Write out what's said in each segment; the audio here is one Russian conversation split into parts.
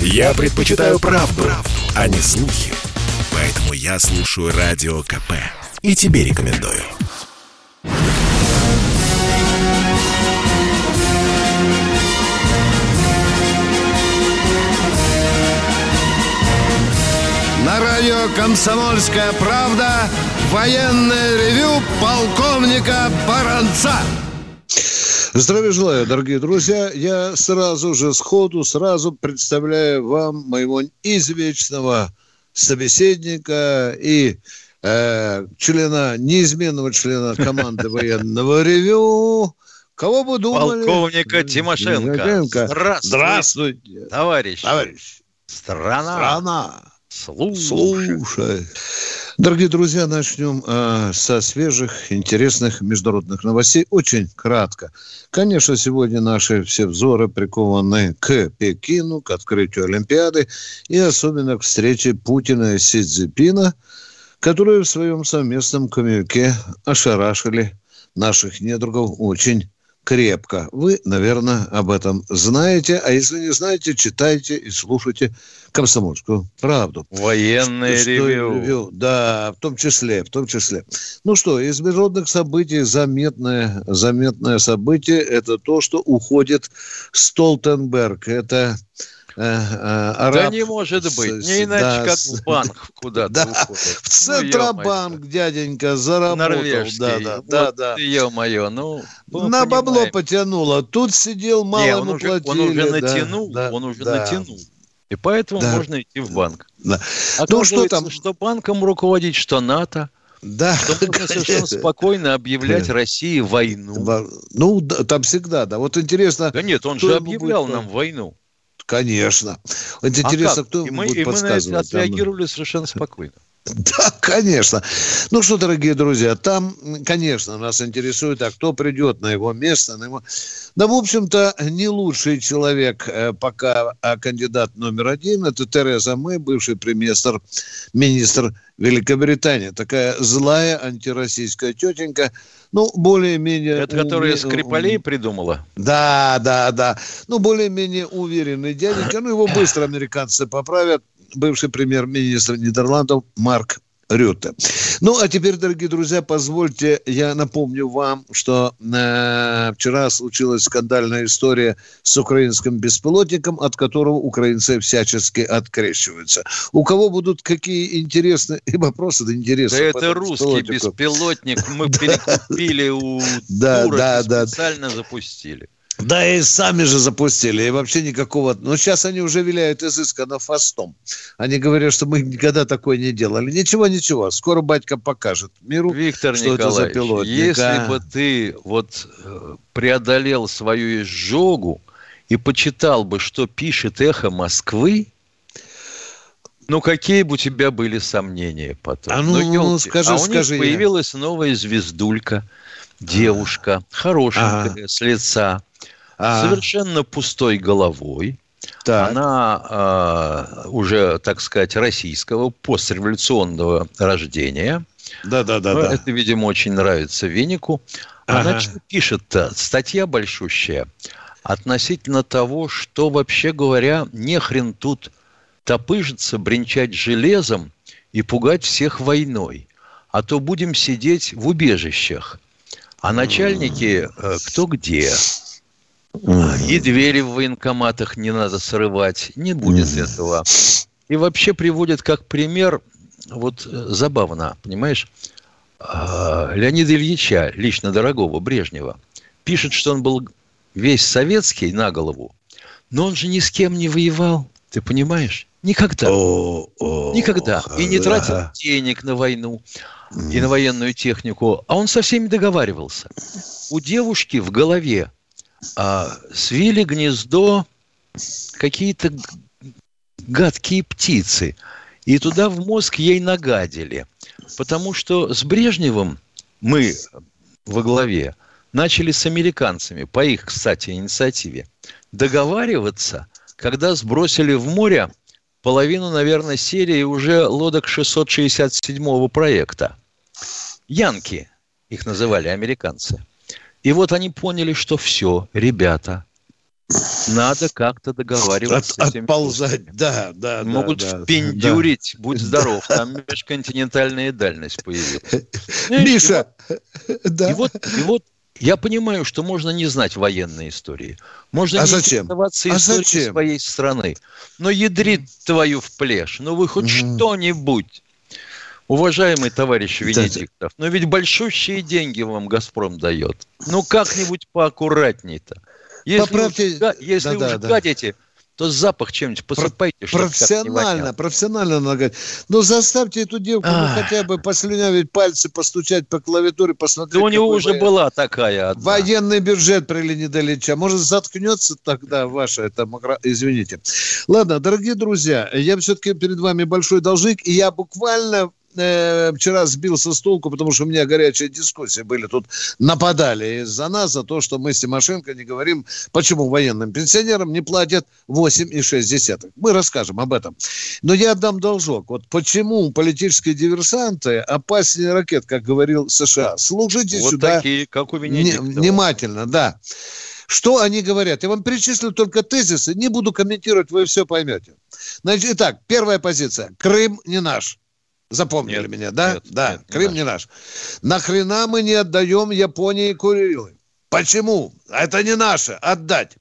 Я предпочитаю правду, правду, а не слухи. Поэтому я слушаю Радио КП. И тебе рекомендую. На радио «Комсомольская правда» военное ревю полковника Баранца. Здравия желаю, дорогие друзья. Я сразу же сходу, сразу представляю вам моего извечного собеседника и э, члена, неизменного члена команды военного ревю. Кого бы думали? Полковника Тимошенко. Тимошенко. Здравствуйте, Здравствуйте. товарищ. Товарищ. Страна. Страна. Слушай. Слушай. Дорогие друзья, начнем э, со свежих, интересных международных новостей. Очень кратко. Конечно, сегодня наши все взоры прикованы к Пекину, к открытию Олимпиады и особенно к встрече Путина и Си Цзиньпина, которые в своем совместном коммюнике ошарашили наших недругов очень крепко. Вы, наверное, об этом знаете, а если не знаете, читайте и слушайте «Комсомольскую правду». Военное Что- ревю. ревю. Да, в том числе, в том числе. Ну что, из международных событий заметное, заметное событие – это то, что уходит Столтенберг. Это араб Да не может быть. с- Не иначе, да, как в банк куда-то Да, уходит. в Центробанк дяденька заработал. Норвежский. Да, да, да, Вот да. Ё-моё, ну... На бабло потянуло. Тут сидел, мало Не, ему он, уже, платили. он уже да, натянул, да, он уже да. натянул. И поэтому Да. можно идти в банк. Да. А Ну, что там? Что банком руководить, что НАТО, Да, что можно совершенно спокойно объявлять Да. России войну. Во- Ну, да, там всегда, да. Вот интересно, Да нет, он же ему объявлял будет, нам войну. Конечно. Вот А интересно, как? кто и мы, будет и мы на это отреагировали совершенно спокойно. Да, конечно. Ну что, дорогие друзья, там, конечно, нас интересует, а кто придет на его место. На его... Да, в общем-то, не лучший человек э, пока а кандидат номер один. Это Тереза Мэй, бывший премьер, министр Великобритании. Такая злая антироссийская тетенька. Ну, более-менее... Это которая уме- Скрипалей придумала? да, да, да. Ну, более-менее уверенный дяденька. Ну, его быстро американцы поправят. Бывший премьер-министр Нидерландов Марк Рютте. Ну, а теперь, дорогие друзья, позвольте, я напомню вам, что э, вчера случилась скандальная история с украинским беспилотником, от которого украинцы всячески открещиваются. У кого будут какие интересные и вопросы, да Да интересные. по это русский беспилотник. Мы перекупили у Да, да, да. специально запустили. Да и сами же запустили, и вообще никакого... Но сейчас они уже виляют изысканно фастом. Они говорят, что мы никогда такое не делали. Ничего, ничего, скоро батька покажет миру, Виктор что это за Николаевич, пилотник. если а? бы ты вот э, преодолел свою изжогу и почитал бы, что пишет «Эхо Москвы», ну, какие бы у тебя были сомнения потом? А ну, ёлки. скажи, а у скажи них я. появилась новая звездулька, девушка, хорошенькая, с лица, А, совершенно пустой головой. так. Она а, уже, так сказать, российского постреволюционного рождения. Да, да, да, Ну, да. Это, видимо, очень нравится Венику. Она Ага. что пишет-то? Статья большущая относительно того, что, вообще говоря, не хрен тут топыжиться, бренчать железом и пугать всех войной. А то будем сидеть в убежищах. А начальники э, кто где. И двери в военкоматах не надо срывать. Не будет этого. И вообще приводит как пример, вот э, забавно, понимаешь, а, Леонида Ильича, лично дорогого Брежнева, пишет, что он был весь советский на голову, но он же ни с кем не воевал, ты понимаешь? Никогда. О, о, Никогда. И не тратил денег на войну и на военную технику, а он со всеми договаривался. У девушки в голове а, свили гнездо какие-то гадкие птицы, и туда в мозг ей нагадили. Потому что с Брежневым мы во главе начали с американцами, по их, кстати, инициативе, договариваться, когда сбросили в море половину, наверное, серии уже лодок 667 проекта. Янки, их называли американцы. И вот они поняли, что все, ребята, Надо как-то договариваться От, с этими Отползать, да, да. Могут да, впендюрить, да. будь здоров, там межконтинентальная дальность появилась. Миша, да. И вот, и вот я понимаю, что можно не знать военной истории. Можно а не зачем? интересоваться а историей зачем? своей страны. Но ядрит твою в плешь. Ну вы хоть mm. что-нибудь. Уважаемый товарищ Венедиктов, но ведь большущие деньги вам «Газпром» дает. Ну как-нибудь поаккуратней-то. Если Поправьте... уж, если да, уж да, гадите, да то запах чем-нибудь посыпайте. Про- профессионально, профессионально надо Но заставьте эту девку ну, хотя бы послюнявить пальцы, постучать по клавиатуре, посмотреть. Да у него уже воен... была такая одна. Военный бюджет при Леониде Ильича. Может, заткнется тогда ваша, это, извините. Ладно, дорогие друзья, я все-таки перед вами большой должник, и я буквально э, вчера сбился с толку, потому что у меня горячие дискуссии были. Тут нападали из-за нас, за то, что мы с Тимошенко не говорим, почему военным пенсионерам не платят 8,6. Мы расскажем об этом. Но я отдам должок. Вот почему политические диверсанты опаснее ракет, как говорил США. Служите вот сюда такие, как у Венедиктова. внимательно, да. Что они говорят? Я вам перечислю только тезисы, не буду комментировать, вы все поймете. Значит, итак, первая позиция. Крым не наш. Запомнили нет, меня, да? Нет, да, нет, Крым не наш. Нахрена мы не отдаем Японии Курилы? Почему? Это не наше. Отдать.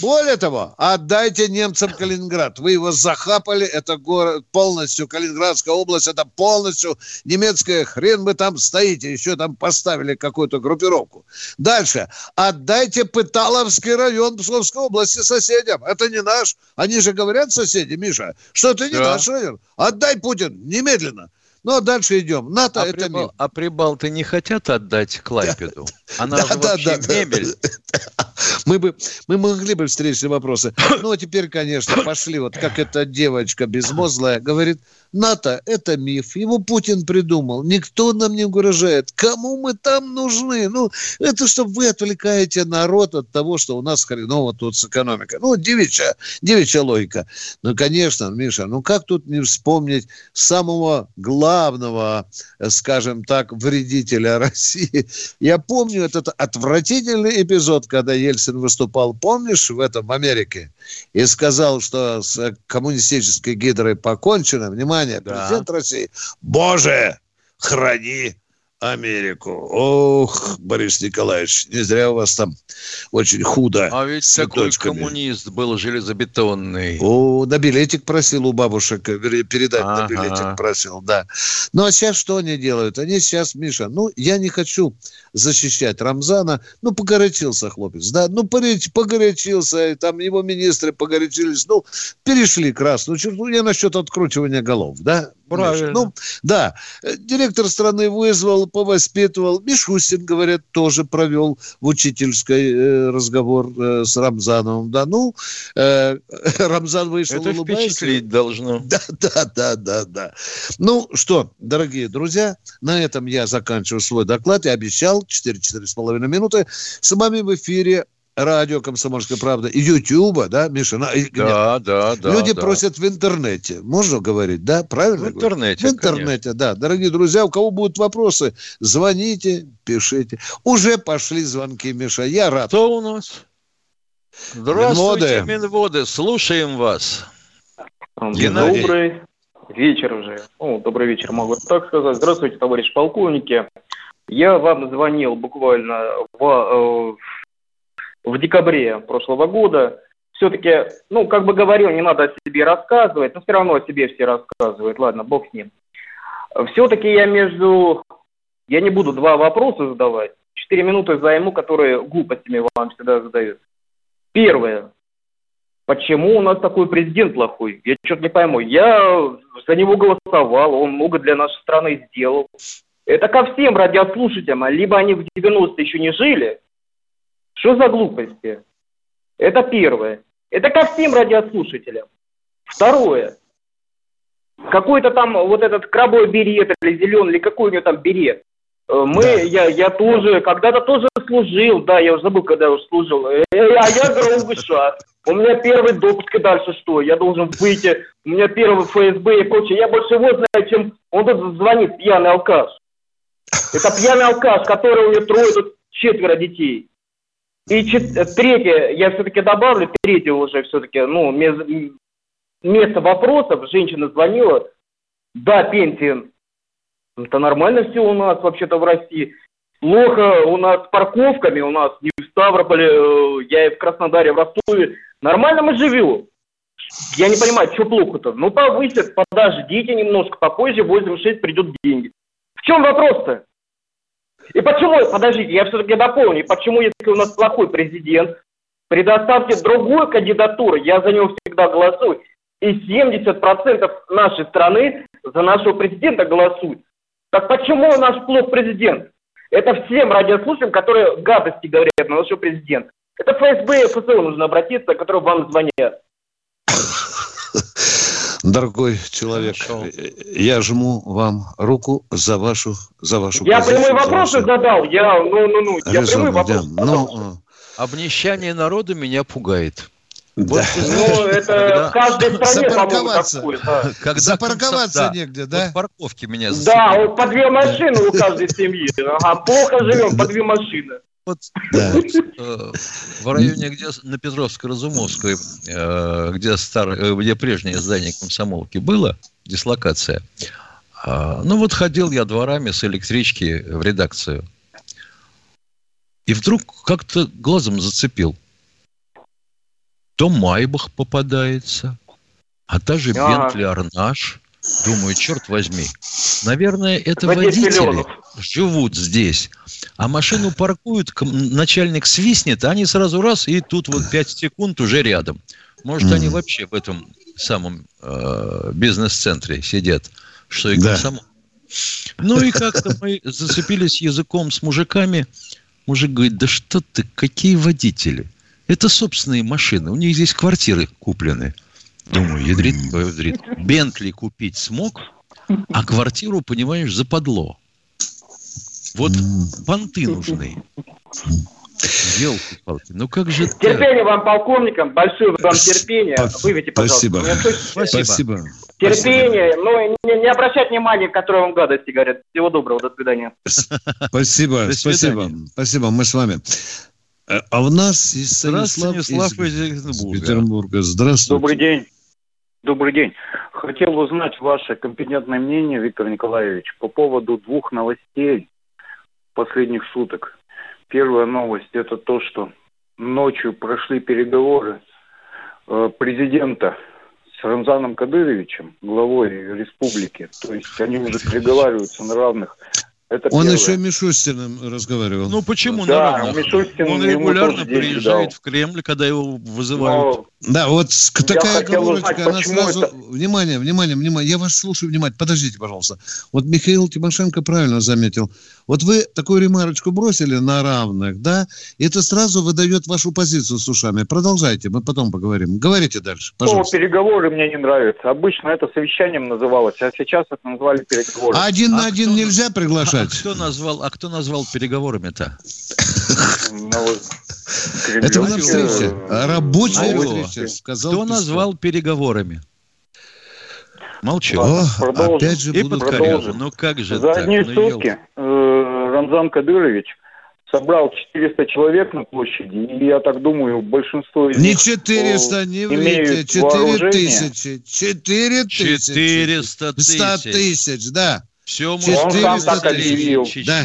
Более того, отдайте немцам Калининград. Вы его захапали. Это город полностью, Калининградская область, это полностью немецкая. Хрен вы там стоите. Еще там поставили какую-то группировку. Дальше. Отдайте Пыталовский район Псковской области соседям. Это не наш. Они же говорят соседи, Миша, что это не да. наш район. Отдай Путин немедленно. Ну, а дальше идем. НАТО а это прибал, мир. А прибалты не хотят отдать Клайпеду? Она да, же да, вообще да, мебель. Мы, бы, мы могли бы встретить вопросы. Ну, а теперь, конечно, пошли. Вот как эта девочка безмозглая говорит, НАТО – это миф. Его Путин придумал. Никто нам не угрожает. Кому мы там нужны? Ну, это чтобы вы отвлекаете народ от того, что у нас хреново тут с экономикой. Ну, девичья, девичья логика. Ну, конечно, Миша, ну как тут не вспомнить самого главного, скажем так, вредителя России? Я помню этот отвратительный эпизод, когда Ельцин выступал, помнишь, в этом Америке, и сказал, что с коммунистической гидрой покончено. Внимание, внимание, да. президент России, Боже, храни Америку. Ох, Борис Николаевич, не зря у вас там очень худо. А ведь такой коммунист был железобетонный. О, на билетик просил у бабушек, передать ага. на билетик просил, да. Ну, а сейчас что они делают? Они сейчас, Миша, ну, я не хочу защищать Рамзана. Ну, погорячился хлопец, да, ну, погорячился, там его министры погорячились, ну, перешли красную черту. Я насчет откручивания голов, да, Правильно. Ну, да. Директор страны вызвал, повоспитывал. Мишустин, говорят, тоже провел в учительской э, разговор э, с Рамзановым. Да, ну, э, Рамзан вышел, Это улыбаясь. впечатлить должно. Да, да, да, да, да. Ну, что, дорогие друзья, на этом я заканчиваю свой доклад. Я обещал 4-4,5 минуты. С вами в эфире радио «Комсомольская правда» и Ютуба, да, Миша? На, да, да, да. Люди да. просят в интернете. Можно говорить, да? Правильно? В интернете, В интернете, конечно. да. Дорогие друзья, у кого будут вопросы, звоните, пишите. Уже пошли звонки, Миша. Я рад. Кто у нас? Здравствуйте, Минводы. Минводы. Слушаем вас. Геннадий. Добрый вечер уже. О, добрый вечер, могу так сказать. Здравствуйте, товарищ полковники. Я вам звонил буквально в, э, в декабре прошлого года. Все-таки, ну, как бы говорил, не надо о себе рассказывать, но все равно о себе все рассказывают. Ладно, бог с ним. Все-таки я между... Я не буду два вопроса задавать. Четыре минуты займу, которые глупостями вам всегда задают. Первое. Почему у нас такой президент плохой? Я что-то не пойму. Я за него голосовал, он много для нашей страны сделал. Это ко всем радиослушателям. Либо они в 90-е еще не жили, что за глупости? Это первое. Это ко всем радиослушателям. Второе. Какой-то там вот этот крабой берет или зеленый, или какой у него там берет. Э, мы, да. я, я тоже, когда-то тоже служил, да, я уже забыл, когда я уже служил. Э, э, а я ГРУ У меня первый допуск, и дальше что? Я должен выйти, у меня первый ФСБ и прочее. Я больше его знаю, чем он тут звонит, пьяный алкаш. Это пьяный алкаш, который у него трое, тут четверо детей. И третье, я все-таки добавлю, третье уже все-таки, ну, место вопросов, женщина звонила, да, пенсия, это нормально все у нас вообще-то в России. Плохо у нас с парковками, у нас не в Ставрополе, э, я и в Краснодаре, в Ростове. Нормально мы живем. Я не понимаю, что плохо-то. Ну, повысят, подождите немножко, попозже 8-6 придут деньги. В чем вопрос-то? И почему, подождите, я все-таки дополню, почему, если у нас плохой президент, предоставьте другую кандидатуру, я за него всегда голосую, и 70% нашей страны за нашего президента голосуют. Так почему наш плох президент? Это всем радиослушателям, которые гадости говорят на нашего президента. Это ФСБ и ФСО нужно обратиться, которые вам звонят. Дорогой человек, Хорошо. я жму вам руку за вашу, за вашу Я позицию, прямые вопросы вашу... задал. Я, ну, ну, ну, я прямые вопросы да. задал. Ну, Обнищание народа меня пугает. Вот, да. Ну, это да. в каждой стране, по-моему, такое. Да. Когда Запарковаться да. негде, да? Вот парковки меня Да, вот по две машины у каждой семьи. Ага, плохо живем, по две машины. Вот, да. Э, в районе, где на Петровско-Разумовской, э, где, стар, э, где прежнее здание комсомолки было, дислокация, ну вот ходил я дворами с электрички в редакцию. И вдруг как-то глазом зацепил. То Майбах попадается, а та же Бентли Арнаш. Думаю, черт возьми. Наверное, это водители живут здесь. А машину паркуют, начальник свистнет, а они сразу раз, и тут вот 5 секунд уже рядом. Может, они вообще в этом самом э, бизнес-центре сидят, что и комсомол. Да. Ну и как-то мы зацепились языком с мужиками. Мужик говорит, да что ты, какие водители? Это собственные машины, у них здесь квартиры куплены. Думаю, ядрит, ядрит. Бентли купить смог, а квартиру, понимаешь, западло. Вот понты нужны. Елки-палки, ну как же Терпение так? вам, полковникам, большое вам терпение. Выведите, пожалуйста. Спасибо. Спасибо. Спасибо. Терпение, но не, не обращать внимания, которые вам гадости говорят. Всего доброго, до свидания. Спасибо, спасибо. Спасибо, мы с вами. Э, а у нас есть Станислав, Станислав из, из Петербурга. Здравствуйте. Добрый день. Добрый день. Хотел узнать ваше компетентное мнение, Виктор Николаевич, по поводу двух новостей последних суток. Первая новость – это то, что ночью прошли переговоры э, президента с Рамзаном Кадыровичем, главой республики. То есть они уже переговариваются на равных это он первое. еще Мишустиным разговаривал. Ну почему? Да, Мишустин он регулярно приезжает в Кремль, когда его вызывают. Но... Да, вот такая оговорочка, узнать, она сразу... Это... Внимание, внимание, внимание, я вас слушаю внимательно. Подождите, пожалуйста. Вот Михаил Тимошенко правильно заметил. Вот вы такую ремарочку бросили на равных, да, и это сразу выдает вашу позицию с ушами. Продолжайте, мы потом поговорим. Говорите дальше, пожалуйста. Ну, переговоры мне не нравятся. Обычно это совещанием называлось, а сейчас это назвали переговоры. А один а на один кто... нельзя приглашать? А, кто назвал, а кто назвал переговорами-то? Ну, это на встрече. Рабочая встреча, сказал Кто назвал переговорами? Молчу. О, опять же и будут продолжим. Ну как же За так? одни ну, сутки э, Рамзан Кадырович собрал 400 человек на площади, и я так думаю, большинство из Не них 400, не врите, 4 тысячи. 4 тысячи. 400 тысяч. 100 тысяч, да. Все, он сам так объявил. Да.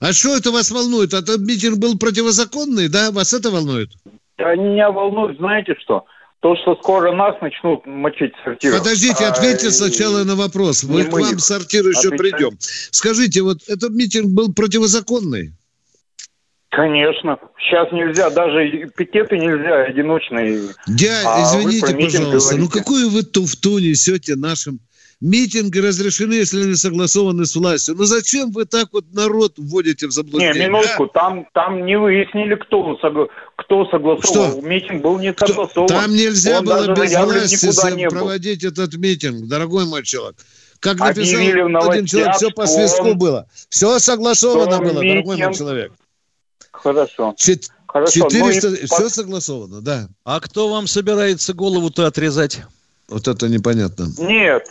А что это вас волнует? Этот митинг был противозаконный, да? Вас это волнует? Да, меня волнует, знаете что? То, что скоро нас начнут мочить в сортирах. Подождите, ответьте а, сначала на вопрос. Мы к вам в сортир еще отвечаем. придем. Скажите, вот этот митинг был противозаконный? Конечно. Сейчас нельзя, даже пикеты нельзя, одиночные. Дядя, а извините, пожалуйста, ну какую вы туфту несете нашим Митинги разрешены, если они согласованы с властью. Но зачем вы так вот народ вводите в заблуждение? Не, минутку, а? там, там не выяснили, кто, кто согласовал. Что? Митинг был не согласован. Там нельзя Он было без власти проводить этот митинг, дорогой мой человек. Как написал один человек, все по свистку было. Все согласовано было, митинг... дорогой мой человек. Хорошо. Чет... Хорошо. 400... Ну и... Все согласовано, да. А кто вам собирается голову-то отрезать? Вот это непонятно. Нет,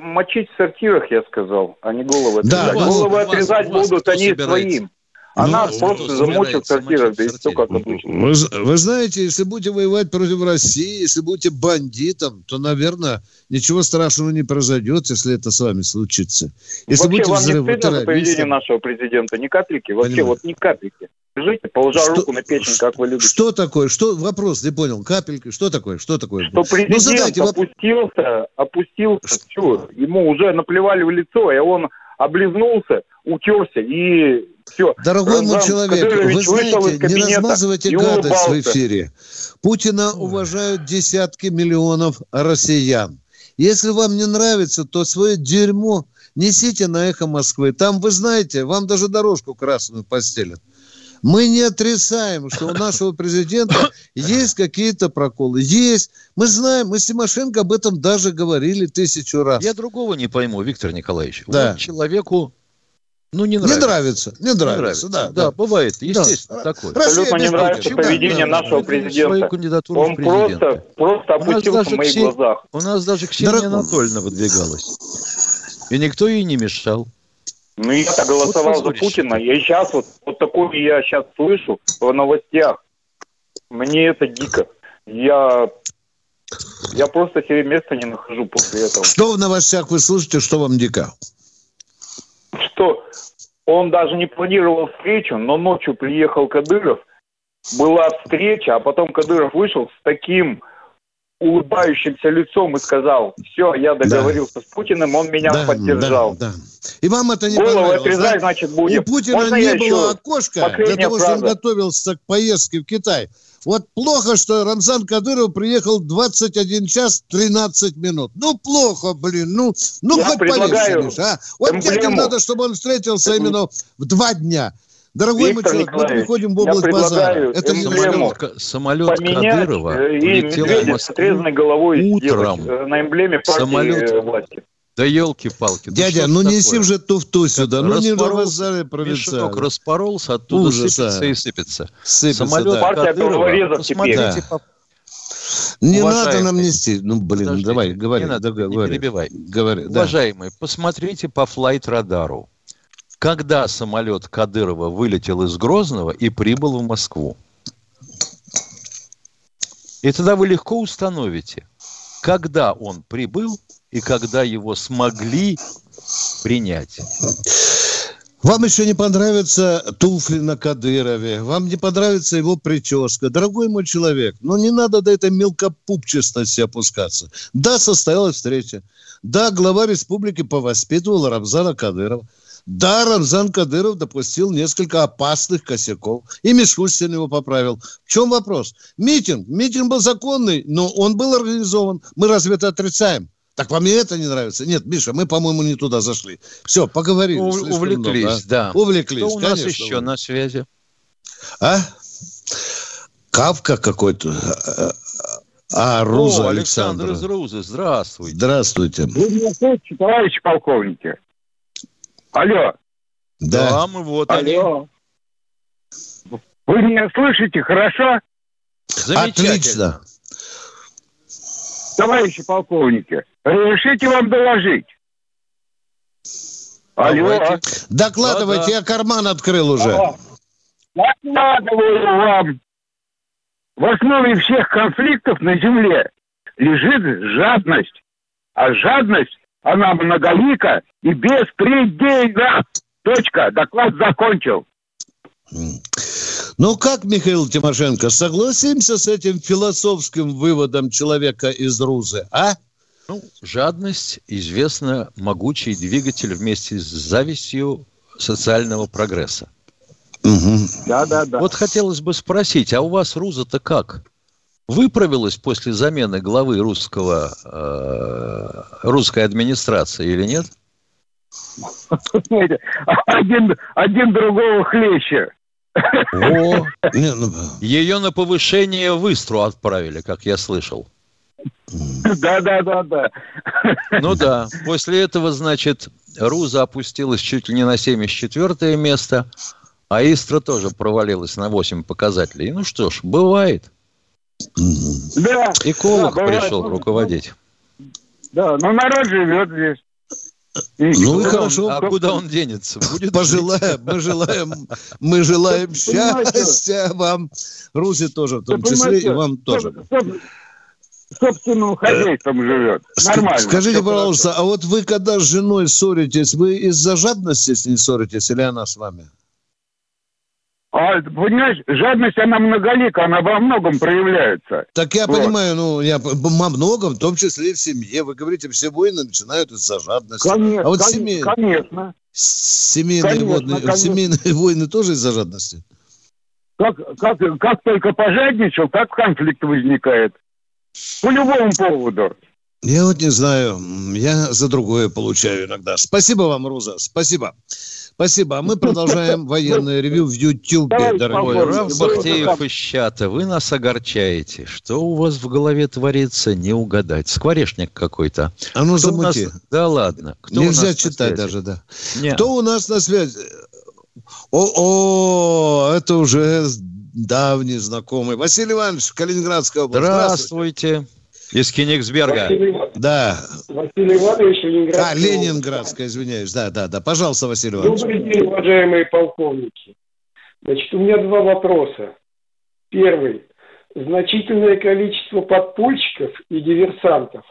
мочить в сортирах, я сказал, а не головы да, отрезать. Вас, головы вас, отрезать вас будут они собирается? своим. А ну, нас просто замочил в квартирах, да и все как обычно. Вы, вы знаете, если будете воевать против России, если будете бандитом, то, наверное, ничего страшного не произойдет, если это с вами случится. Если Вообще, вам не стыдно за поведение нашего президента? Ни капельки? Вообще, Понимаю. вот ни капельки. Скажите, положа что, руку на печень, как вы любите. Что такое? Что вопрос? Не понял. Капельки. Что такое? Что такое? Что президент ну, задайте, опустился, опустился, все. Ему уже наплевали в лицо, и он облизнулся, утерся и все. Дорогой мой человек, вы знаете, не размазывайте гадость в эфире. Путина уважают десятки миллионов россиян. Если вам не нравится, то свое дерьмо несите на эхо Москвы. Там, вы знаете, вам даже дорожку красную постелят. Мы не отрицаем, что у нашего президента есть какие-то проколы. Есть. Мы знаем, мы с Тимошенко об этом даже говорили тысячу раз. Я другого не пойму, Виктор Николаевич. Да. Вот человеку ну, не нравится. Не нравится, не нравится, не нравится. да, да. Да, бывает, естественно, да. такое. Абсолютно не нравится поведение да, нашего президента. Он просто, просто опустился в моих Ксения, глазах. У нас даже Ксения Дорог... Анатольевна выдвигалась. И никто ей не мешал. Ну, я голосовал вот за Путина. Я сейчас вот, вот такое я сейчас слышу в новостях. Мне это дико. Я, я просто себе места не нахожу после этого. Что в новостях вы слышите, что вам дико? Что он даже не планировал встречу, но ночью приехал Кадыров, была встреча, а потом Кадыров вышел с таким улыбающимся лицом и сказал, все, я договорился да. с Путиным, он меня да, поддержал. Да, да. И вам это не Голову понравилось, отрезать, да? значит, будем. У Путина Можно не было окошка для того, чтобы он готовился к поездке в Китай. Вот плохо, что Рамзан Кадыров приехал 21 час 13 минут. Ну, плохо, блин. Ну, ну хоть полегче, а? Вот дядя надо, чтобы он встретился именно в два дня. Дорогой Виктор мой человек, мы переходим в область базара. Это самолет, самолет Кадырова и медведя с отрезанной головой утром э, на эмблеме партии самолет, э, власти. Да елки-палки. Дядя, ну не неси уже туфту сюда. Ну не на базаре провинциально. распоролся, оттуда Ужас, сыпется и сыпется. сыпется Самолет да. Кадырова, посмотрите да. Не надо нам нести. Ну, блин, Подожди, давай, говори. Не надо, да, не говори. перебивай. Говори, Уважаемые, да. посмотрите по флайт-радару когда самолет Кадырова вылетел из Грозного и прибыл в Москву. И тогда вы легко установите, когда он прибыл и когда его смогли принять. Вам еще не понравятся туфли на Кадырове, вам не понравится его прическа. Дорогой мой человек, ну не надо до этой мелкопупчестности опускаться. Да, состоялась встреча. Да, глава республики повоспитывал Рамзана Кадырова. Да, Рамзан Кадыров допустил несколько опасных косяков. И Мишустин его поправил. В чем вопрос? Митинг. Митинг был законный, но он был организован. Мы разве это отрицаем? Так вам и это не нравится? Нет, Миша, мы, по-моему, не туда зашли. Все, поговорили. У- увлеклись, много, а? да. Увлеклись, Что у нас конечно. еще на связи? А? Кавка какой-то. А, Руза О, Александр, Александр из Рузы, здравствуйте. Здравствуйте. Вы меня слышите, товарищ полковники? Алло. Да. да, мы вот Алло. они. Вы меня слышите хорошо? Отлично. Товарищи полковники, разрешите вам доложить? Алло. Докладывайте, да, да. я карман открыл уже. Докладываю вам. В основе всех конфликтов на Земле лежит жадность. А жадность она многолика и беспредельна. Точка. Доклад закончил. Ну как, Михаил Тимошенко, согласимся с этим философским выводом человека из Рузы, а? Ну, жадность, известно, могучий двигатель вместе с завистью социального прогресса. Угу. Да, да, да. Вот хотелось бы спросить, а у вас Руза-то как? Выправилась после замены главы русского, э, русской администрации или нет? Один, один другого хлеще. О, ну, ее на повышение в Истру отправили, как я слышал. Да, да, да, да. Ну да, после этого, значит, Руза опустилась чуть ли не на 74 место, а Истра тоже провалилась на 8 показателей. Ну что ж, бывает. Да. Эколог да, пришел бывает. руководить. Да, но народ живет здесь. ну и хорошо. А куда он денется? Будет пожелаем, мы желаем, мы желаем счастья вам, Руси тоже в том числе, и вам тоже собственным хозяйством живет. Нормально. Скажите, пожалуйста, а вот вы когда с женой ссоритесь, вы из-за жадности с ней ссоритесь или она с вами? А, понимаешь, жадность, она многолика, она во многом проявляется. Так я вот. понимаю, ну, я во многом, в том числе и в семье. Вы говорите, все войны начинают из-за жадности. Конечно, а вот семей... конечно. Семейные, конечно, войны, конечно. семейные войны тоже из-за жадности? Как, как, как только пожадничал, так конфликт возникает. По любому поводу. Я вот не знаю, я за другое получаю иногда. Спасибо вам, Роза, спасибо. Спасибо. А мы продолжаем военное ревю в Ютьюбе, дорогой Раф Бахтеев из чата. Вы нас огорчаете. Что у вас в голове творится, не угадать. Скворечник какой-то. А ну замути. Нас... Да ладно. Кто Нельзя читать даже, да. Нет. Кто у нас на связи? О, о, это уже давний знакомый. Василий Иванович, Калининградская область. Здравствуйте. Из Кенигсберга. Василий, да. Василий Иванович, Ленинградская А, Ленинградская, извиняюсь. Да, да, да. Пожалуйста, Василий Иванович. Добрый день, уважаемые полковники. Значит, у меня два вопроса. Первый. Значительное количество подпольщиков и диверсантов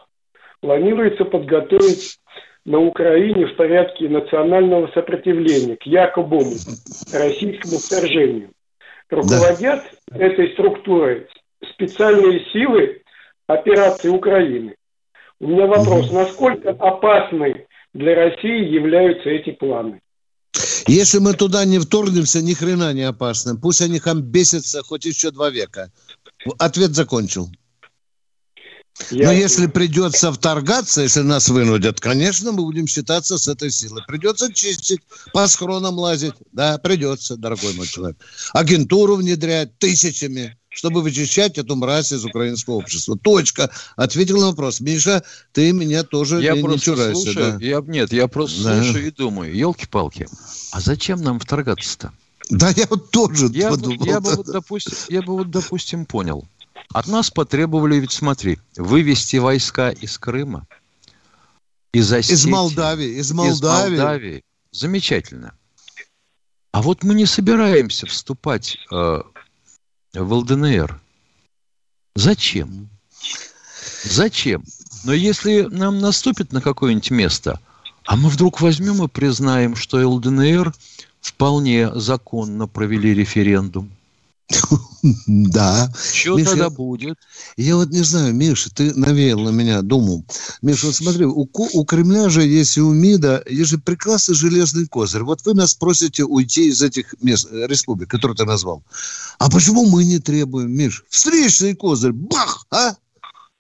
планируется подготовить на Украине в порядке национального сопротивления к якобы российскому вторжению. Руководят да. этой структурой специальные силы операции Украины. У меня вопрос, угу. насколько опасны для России являются эти планы? Если мы туда не вторгнемся, ни хрена не опасно. Пусть они там бесятся хоть еще два века. Ответ закончил. Я... Но если придется вторгаться, если нас вынудят, конечно, мы будем считаться с этой силой. Придется чистить, по схронам лазить. Да, придется, дорогой мой человек. Агентуру внедрять тысячами, чтобы вычищать эту мразь из украинского общества. Точка. Ответил на вопрос. Миша, ты меня тоже я не, не чурайся. Слушаю, да. я, нет, я просто да. слушаю и думаю, елки-палки, а зачем нам вторгаться-то? Да, я вот тоже я подумал. Бы, я, бы вот, допустим, я бы вот, допустим, понял. От нас потребовали, ведь смотри, вывести войска из Крыма, из Осетии, из Молдавии, из Молдавии. Из Молдавии. Замечательно. А вот мы не собираемся вступать э, в ЛДНР. Зачем? Зачем? Но если нам наступит на какое-нибудь место, а мы вдруг возьмем и признаем, что ЛДНР вполне законно провели референдум – да. Что Миша, тогда будет? Я вот не знаю, Миша, ты навеял на меня думу. Миша, вот смотри, у, у Кремля же есть и у МИДа, есть же прекрасный железный козырь. Вот вы нас просите уйти из этих мест, э, республик, которые ты назвал. А почему мы не требуем, Миш? Встречный козырь, бах, а?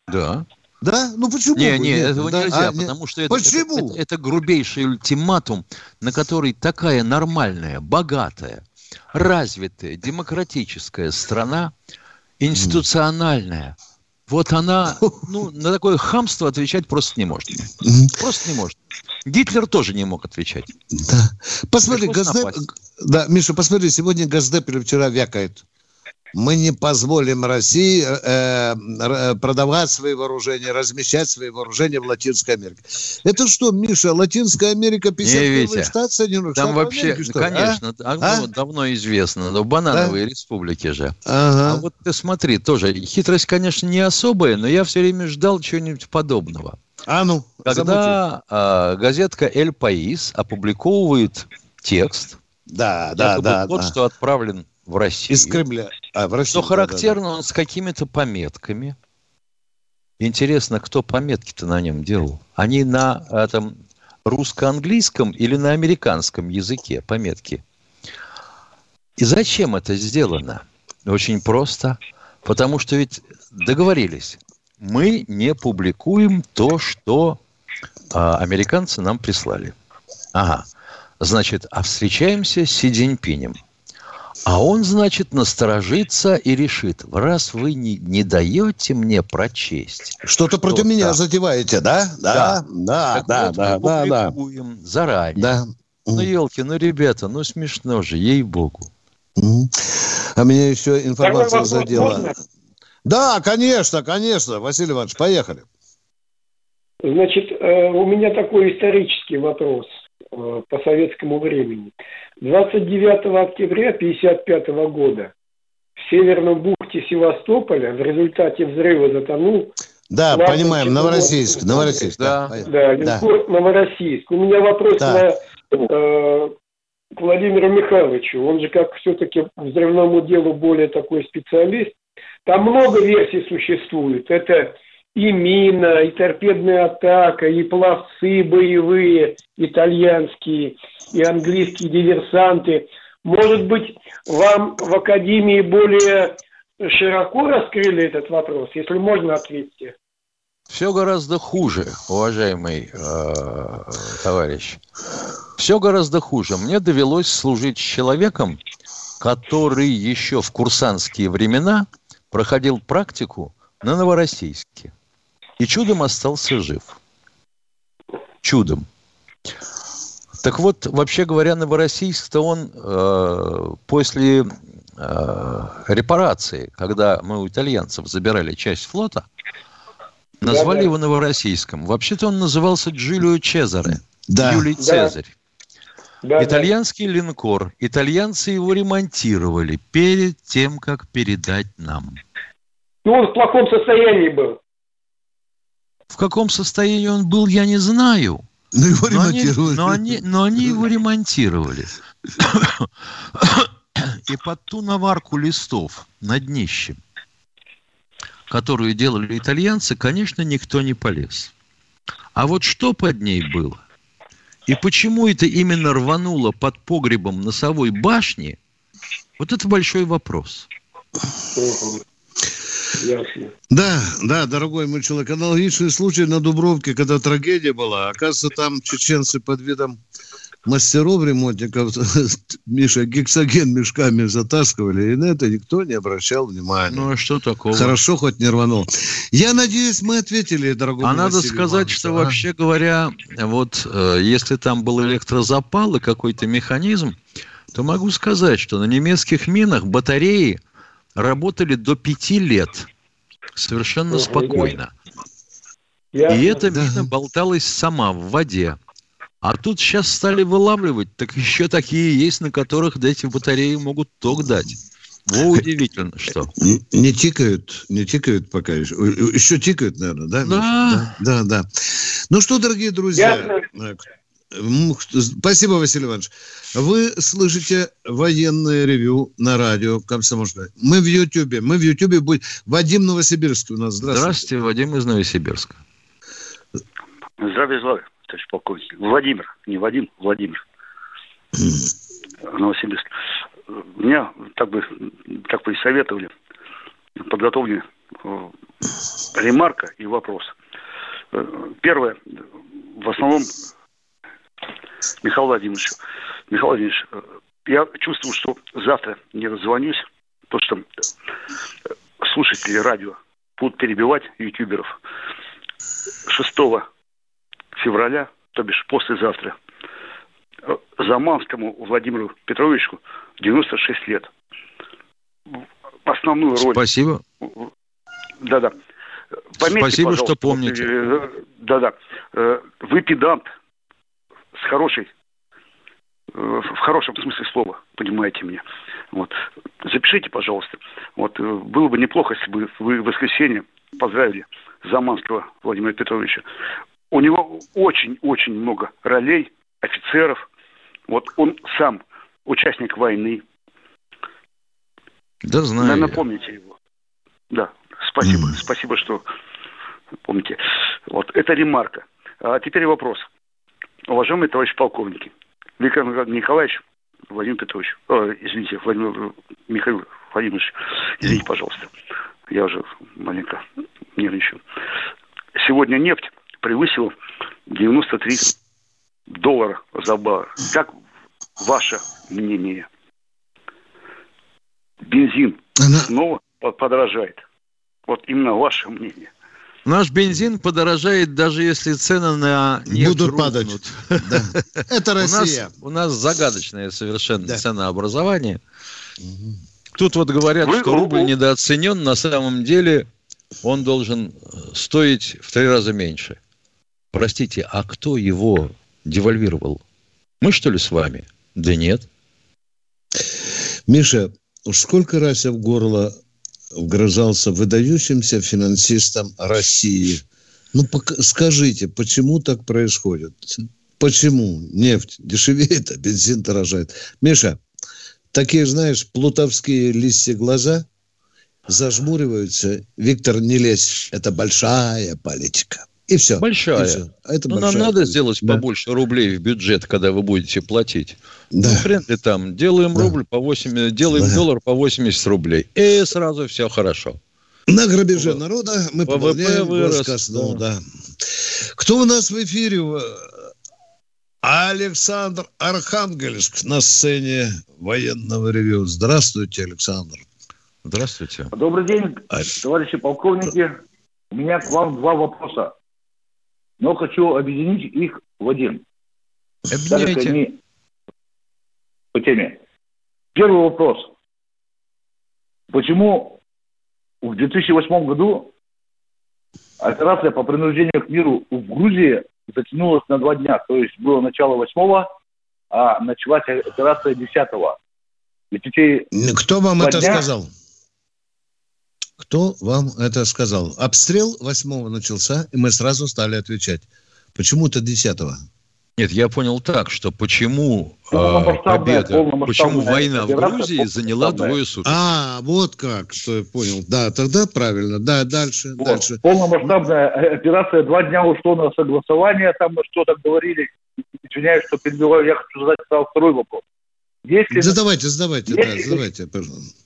Да. Да? Ну почему? Не, не, этого да? нельзя, а, потому что это, почему? Это, это, это грубейший ультиматум, на который такая нормальная, богатая, развитая, демократическая страна, институциональная, вот она ну, на такое хамство отвечать просто не может. Просто не может. Гитлер тоже не мог отвечать. Да. Посмотри, Газдеп... Да, Миша, посмотри, сегодня Газдеп или вчера вякает мы не позволим России э, э, продавать свои вооружения, размещать свои вооружения в Латинской Америке. Это что, Миша, Латинская Америка 51 штат Соединенных Там Штатов вообще, Америки, конечно, а? а? давно известно, но банановые да? республики же. Ага. А вот ты смотри, тоже, хитрость, конечно, не особая, но я все время ждал чего-нибудь подобного. А ну, Когда а, газетка «Эль Паис» опубликовывает текст, да, да, да, вот да. что отправлен в Россию. Из Кремля. А, в Россию. Что характерно, да, да. он с какими-то пометками. Интересно, кто пометки-то на нем делал? Они на этом русско-английском или на американском языке пометки? И зачем это сделано? Очень просто. Потому что ведь договорились. Мы не публикуем то, что а, американцы нам прислали. Ага. Значит, а встречаемся с Си Цзиньпинем – а он, значит, насторожится и решит, раз вы не, не даете мне прочесть. Что-то что против меня затеваете, да? Да, да, да, вот да, да, да. заранее. Да. Ну, елки, ну, ребята, ну, смешно же, ей-богу. А меня еще информация задела. Да, конечно, конечно. Василий Иванович, поехали. Значит, э, у меня такой исторический вопрос по советскому времени. 29 октября 1955 года в северном бухте Севастополя в результате взрыва затонул да, понимаем, Новороссийск, Новороссийск. Да, да, да. Новороссийск. У меня вопрос да. на, э, к Владимиру Михайловичу. Он же как все-таки взрывному делу более такой специалист. Там много версий существует. Это и мина, и торпедная атака, и пловцы боевые, итальянские, и английские диверсанты. Может быть, вам в Академии более широко раскрыли этот вопрос? Если можно, ответьте. Все гораздо хуже, уважаемый э, товарищ. Все гораздо хуже. Мне довелось служить с человеком, который еще в курсантские времена проходил практику на Новороссийске. И чудом остался жив. Чудом. Так вот, вообще говоря, Новороссийск-то он э, после э, репарации, когда мы у итальянцев забирали часть флота, назвали да, его Новороссийском. Вообще-то он назывался Джулио Чезаре. Да. Юлий. Цезарь. Да, Итальянский да. линкор. Итальянцы его ремонтировали перед тем, как передать нам. Ну, он в плохом состоянии был. В каком состоянии он был, я не знаю. Но его ремонтировали. Но они, но они, но они его ремонтировали. И под ту наварку листов на днище, которую делали итальянцы, конечно, никто не полез. А вот что под ней было? И почему это именно рвануло под погребом носовой башни? Вот это большой вопрос. Ясно. Да, да, дорогой мой человек. Аналогичный случай на Дубровке, когда трагедия была. Оказывается, там чеченцы под видом мастеров ремонтников Миша гексоген мешками затаскивали, и на это никто не обращал внимания. Ну, а что такого? Хорошо, хоть не рванул. Я надеюсь, мы ответили, дорогой А надо сказать, Иванович, что а? вообще говоря, вот э, если там был электрозапал и какой-то механизм, то могу сказать, что на немецких минах батареи работали до пяти лет совершенно спокойно. И эта мина болталась сама в воде. А тут сейчас стали вылавливать, так еще такие есть, на которых эти батареи могут ток дать. Во, удивительно, что. Не, не тикают, не тикают пока еще. Еще тикают, наверное, да? Да. Да, да. Ну что, дорогие друзья, Я... Спасибо, Василий Иванович. Вы слышите военное ревю на радио Комсомольская. Мы в Ютьюбе. Мы в Ютьюбе будет. Вадим Новосибирский у нас. Здравствуйте. Здравствуйте, Вадим из Новосибирска. Здравия желаю, товарищ полковник. Владимир, не Вадим, Владимир. Новосибирск. Меня так бы, так бы и советовали. Подготовлены э, ремарка и вопрос. Э, первое. В основном Михаил Владимирович, Михаил Владимирович, э, я чувствую, что завтра не раззвонюсь, то что э, слушатели радио будут перебивать ютуберов. 6 февраля, то бишь послезавтра, э, Заманскому Владимиру Петровичу 96 лет. Основную роль... Спасибо. Да-да. Пометьте, Спасибо, что помните. Да-да. Вы педант, с хорошей, э, в хорошем смысле слова, понимаете меня. Вот. Запишите, пожалуйста. Вот. Э, было бы неплохо, если бы вы в воскресенье поздравили Заманского Владимира Петровича. У него очень-очень много ролей, офицеров. Вот он сам участник войны. Да, знаю. Напомните его. Да, спасибо. Mm. Спасибо, что помните. Вот, это ремарка. А теперь вопрос уважаемые товарищи полковники, Виктор Николаевич, Владимир Петрович, э, извините, Владимир Михаил Владимирович, извините, пожалуйста, я уже маленько нервничаю. Сегодня нефть превысила 93 доллара за бар. Как ваше мнение? Бензин Она... снова подорожает. Вот именно ваше мнение. Наш бензин подорожает, даже если цены на нефть Будут рухнут. падать. Да. Это Россия. У нас, у нас загадочное совершенно да. ценообразование. Угу. Тут вот говорят, Вы, что рубль недооценен. На самом деле он должен стоить в три раза меньше. Простите, а кто его девальвировал? Мы что ли с вами? Да нет. Миша, уж сколько раз я в горло вгрызался выдающимся финансистам России. Ну, скажите, почему так происходит? Почему нефть дешевеет, а бензин дорожает? Миша, такие, знаешь, плутовские листья глаза зажмуриваются. Виктор, не лезь, это большая политика. И все. Большая. И все. Это ну, большая. нам надо сделать да. побольше рублей в бюджет, когда вы будете платить. Да. Ну, хрен ты там. Делаем да. рубль по 80, делаем да. доллар по 80 рублей. И сразу все хорошо. На грабеже народа мы пополняем вырос, да. да. Кто у нас в эфире? Александр Архангельск на сцене военного ревю. Здравствуйте, Александр. Здравствуйте. Добрый день, товарищи полковники. У меня к вам два вопроса но хочу объединить их в один. Объединяйте. Они по теме. Первый вопрос. Почему в 2008 году операция по принуждению к миру в Грузии затянулась на два дня? То есть было начало 8 а началась операция 10 -го. Ведь эти Кто вам это дня... сказал? Кто вам это сказал? Обстрел 8 начался, и мы сразу стали отвечать. Почему-то 10 -го. Нет, я понял так, что почему э, победа, почему война в Грузии заняла двое суток. А, вот как, что я понял. Да, тогда правильно. Да, дальше, вот. дальше. Полномасштабная операция, два дня ушло на согласование, там что-то говорили. Извиняюсь, что перебиваю, я хочу задать второй вопрос. Если... Задавайте, задавайте, если... да, задавайте, пожалуйста.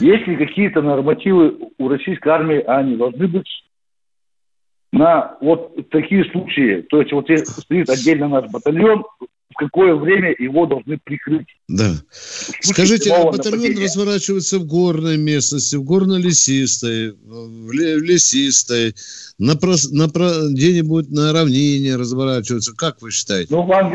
Есть ли какие-то нормативы у российской армии, а они должны быть на вот такие случаи? То есть вот стоит отдельно наш батальон, в какое время его должны прикрыть. Да. Скажите, а батальон нападения. разворачивается в горной местности, в горно-лесистой, в лесистой, на, на, где-нибудь на равнине разворачивается. Как вы считаете? Ну, вам,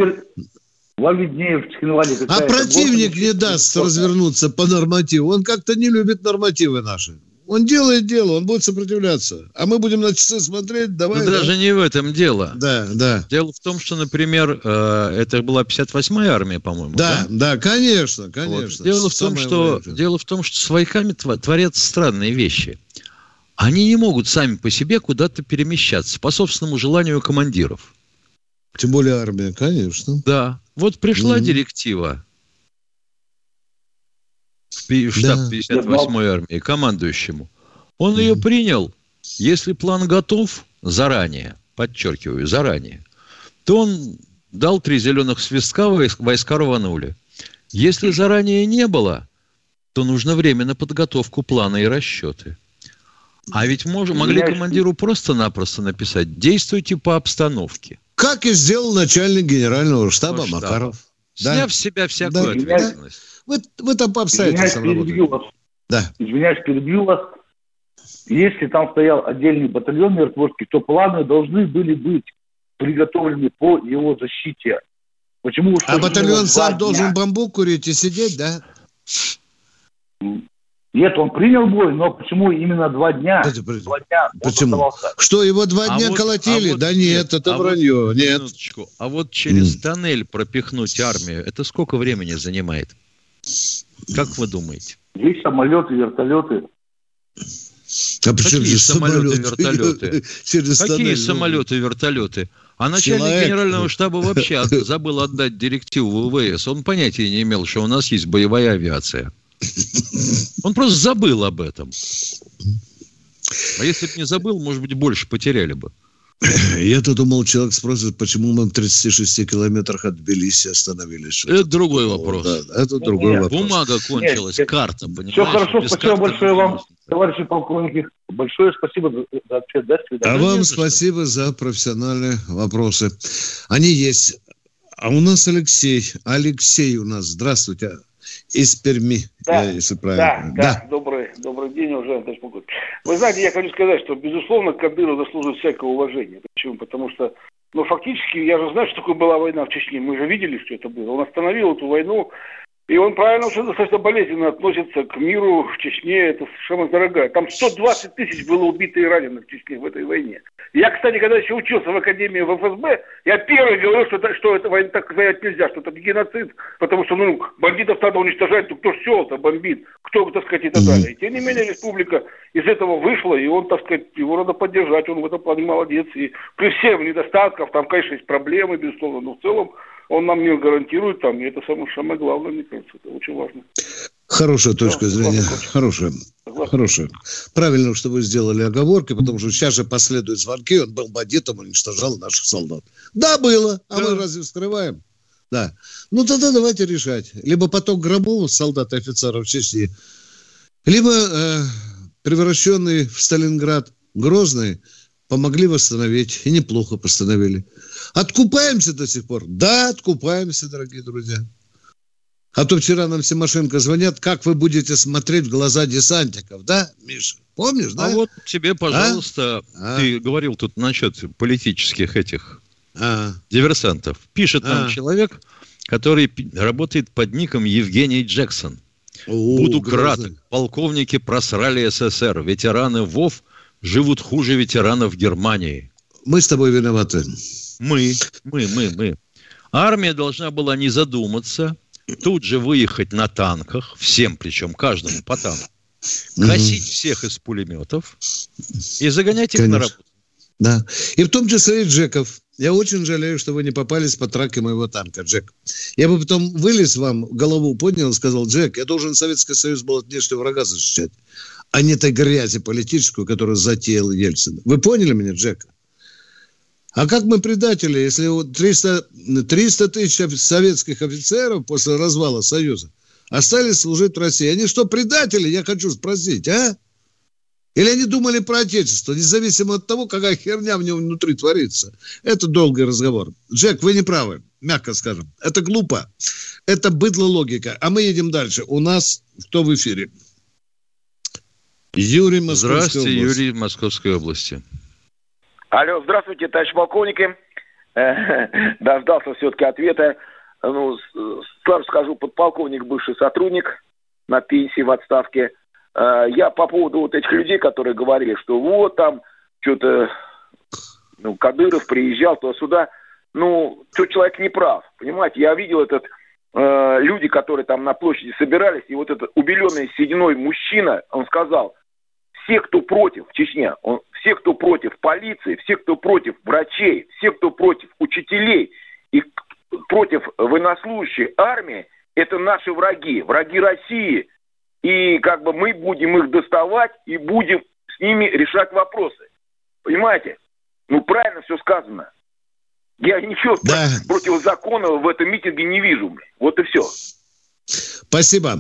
вам виднее в Цхинвале А противник не даст развернуться по нормативу. Он как-то не любит нормативы наши. Он делает дело, он будет сопротивляться. А мы будем на часы смотреть, давай. Но да? даже не в этом дело. Да, да. Дело в том, что, например, э, это была 58-я армия, по-моему. Да, да, да конечно, конечно. Вот. Дело, в том, что, дело в том, что с войками творятся странные вещи. Они не могут сами по себе куда-то перемещаться по собственному желанию командиров. Тем более армия, конечно. Да. Вот пришла mm-hmm. директива в штаб да. 58-й армии командующему. Он mm-hmm. ее принял. Если план готов заранее, подчеркиваю, заранее, то он дал три зеленых свистка, войска рванули. Если заранее не было, то нужно время на подготовку плана и расчеты. А ведь мож, могли командиру просто-напросто написать «действуйте по обстановке». Как и сделал начальник генерального штаба ну, Макаров. Да. Сняв с себя всякую да. ответственность. Вы, вы там по обстоятельствам перебью вас. Да. Извиняюсь, перебью вас. Если там стоял отдельный батальон миротворческий, то планы должны были быть приготовлены по его защите. Почему? А батальон сам дня? должен бамбук курить и сидеть, да? Нет, он принял бой, но почему именно два дня? Это, два дня почему? Что, его два а дня вот, колотили? А да вот, нет, это а вранье. Вот, нет. Минуточку. А вот через mm. тоннель пропихнуть армию, это сколько времени занимает? Как вы думаете? Есть самолеты, вертолеты. А Какие самолеты, вертолеты? Через Какие тоннель, самолеты, вертолеты? А начальник Человек. генерального штаба вообще забыл отдать директиву ВВС. Он понятия не имел, что у нас есть боевая авиация. Он просто забыл об этом. А если бы не забыл, может быть, больше потеряли бы. Я-то думал, человек спросит, почему мы в 36 километрах от Тбилиси остановились. Это другой вопрос. Да, это другой нет, вопрос. Бумага кончилась, нет, карта, понимаешь? Все хорошо, Без спасибо большое вам, товарищи полковники. Большое спасибо за ответ. До свидания. А вам спасибо за профессиональные вопросы. Они есть. А у нас Алексей. Алексей у нас. Здравствуйте из Перми, да, если правильно. Да, да, да. Добрый, добрый день, уважаемый товарищ Вы знаете, я хочу сказать, что, безусловно, Кадыров заслуживает всякого уважения. Почему? Потому что, ну, фактически, я же знаю, что такое была война в Чечне. Мы же видели, что это было. Он остановил эту войну И он правильно уже достаточно болезненно относится к миру в Чечне. Это совершенно дорогая. Там 120 тысяч было убито и ранено в Чечне в этой войне. Я, кстати, когда еще учился в Академии в ФСБ, я первый говорил, что, это, что это война так воевать нельзя, что это геноцид, потому что ну, бандитов надо уничтожать, ну, кто ж все-то бомбит, кто, так сказать, и так далее. И, тем не менее, республика из этого вышла, и он, так сказать, его надо поддержать, он в этом плане молодец. И при всех недостатках, там, конечно, есть проблемы, безусловно, но в целом он нам не гарантирует там, и это самое, самое главное, мне кажется, это очень важно. Хорошая точка да, зрения. Хорошая. Согласен. Хорошая. Правильно, что вы сделали оговорки, потому что сейчас же последуют звонки, он был бандитом, уничтожал наших солдат. Да, было. А да. мы разве скрываем? Да. Ну, тогда давайте решать. Либо поток гробов солдат и офицеров Чечни, либо э, превращенный в Сталинград Грозный помогли восстановить, и неплохо постановили. Откупаемся до сих пор? Да, откупаемся, дорогие друзья. А то вчера нам Симошенко звонят, как вы будете смотреть в глаза десантиков, да, Миша? Помнишь, да? А вот тебе, а? пожалуйста, а? ты говорил тут насчет политических этих а? диверсантов. Пишет а? нам человек, который работает под ником Евгений Джексон. О, Буду грозный. краток. Полковники просрали СССР. Ветераны ВОВ живут хуже ветеранов Германии. Мы с тобой виноваты. Мы, мы, мы, мы. Армия должна была не задуматься, тут же выехать на танках, всем причем, каждому по танку, косить угу. всех из пулеметов и загонять их Конечно. на работу. Да. И в том числе и Джеков. Я очень жалею, что вы не попались под траки моего танка, Джек. Я бы потом вылез вам, голову поднял и сказал, Джек, я должен Советский Союз был от внешнего врага защищать, а не той грязи политическую, которую затеял Ельцин. Вы поняли меня, Джек? А как мы предатели, если 300, 300 тысяч советских офицеров после развала Союза остались служить России? Они что, предатели, я хочу спросить, а? Или они думали про Отечество, независимо от того, какая херня в нем внутри творится? Это долгий разговор. Джек, вы не правы, мягко скажем. Это глупо. Это быдло логика. А мы едем дальше. У нас кто в эфире? Юрий Московской Здравствуйте, области. Юрий Московской области. Алло, здравствуйте, товарищ полковники. Дождался все-таки ответа. Ну, сразу скажу, подполковник, бывший сотрудник на пенсии в отставке. Э, я по поводу вот этих людей, которые говорили, что вот там что-то, ну, Кадыров приезжал туда-сюда. Ну, что человек не прав, понимаете? Я видел этот э, люди, которые там на площади собирались, и вот этот убеленный сединой мужчина, он сказал, все, кто против в Чечне, он, все, кто против полиции, все, кто против врачей, все, кто против учителей и против военнослужащей армии, это наши враги, враги России. И как бы мы будем их доставать и будем с ними решать вопросы. Понимаете? Ну, правильно все сказано. Я ничего да. противозаконного в этом митинге не вижу. Вот и все. Спасибо.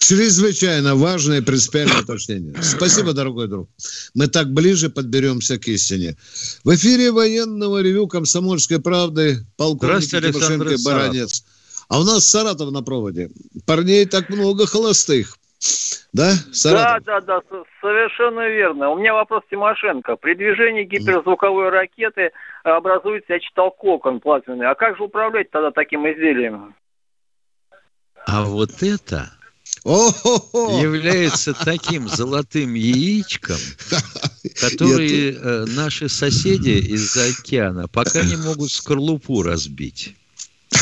Чрезвычайно важное принципиальное уточнение. Спасибо, дорогой друг. Мы так ближе подберемся к истине. В эфире военного ревю «Комсомольской правды» полковник Тимошенко Баранец. А у нас Саратов на проводе. Парней так много холостых. Да, Саратов? Да, да, да, совершенно верно. У меня вопрос Тимошенко. При движении гиперзвуковой ракеты образуется, я читал, кокон плазменный. А как же управлять тогда таким изделием? А вот это является таким золотым яичком, которые э, наши соседи из-за океана пока не могут скорлупу разбить.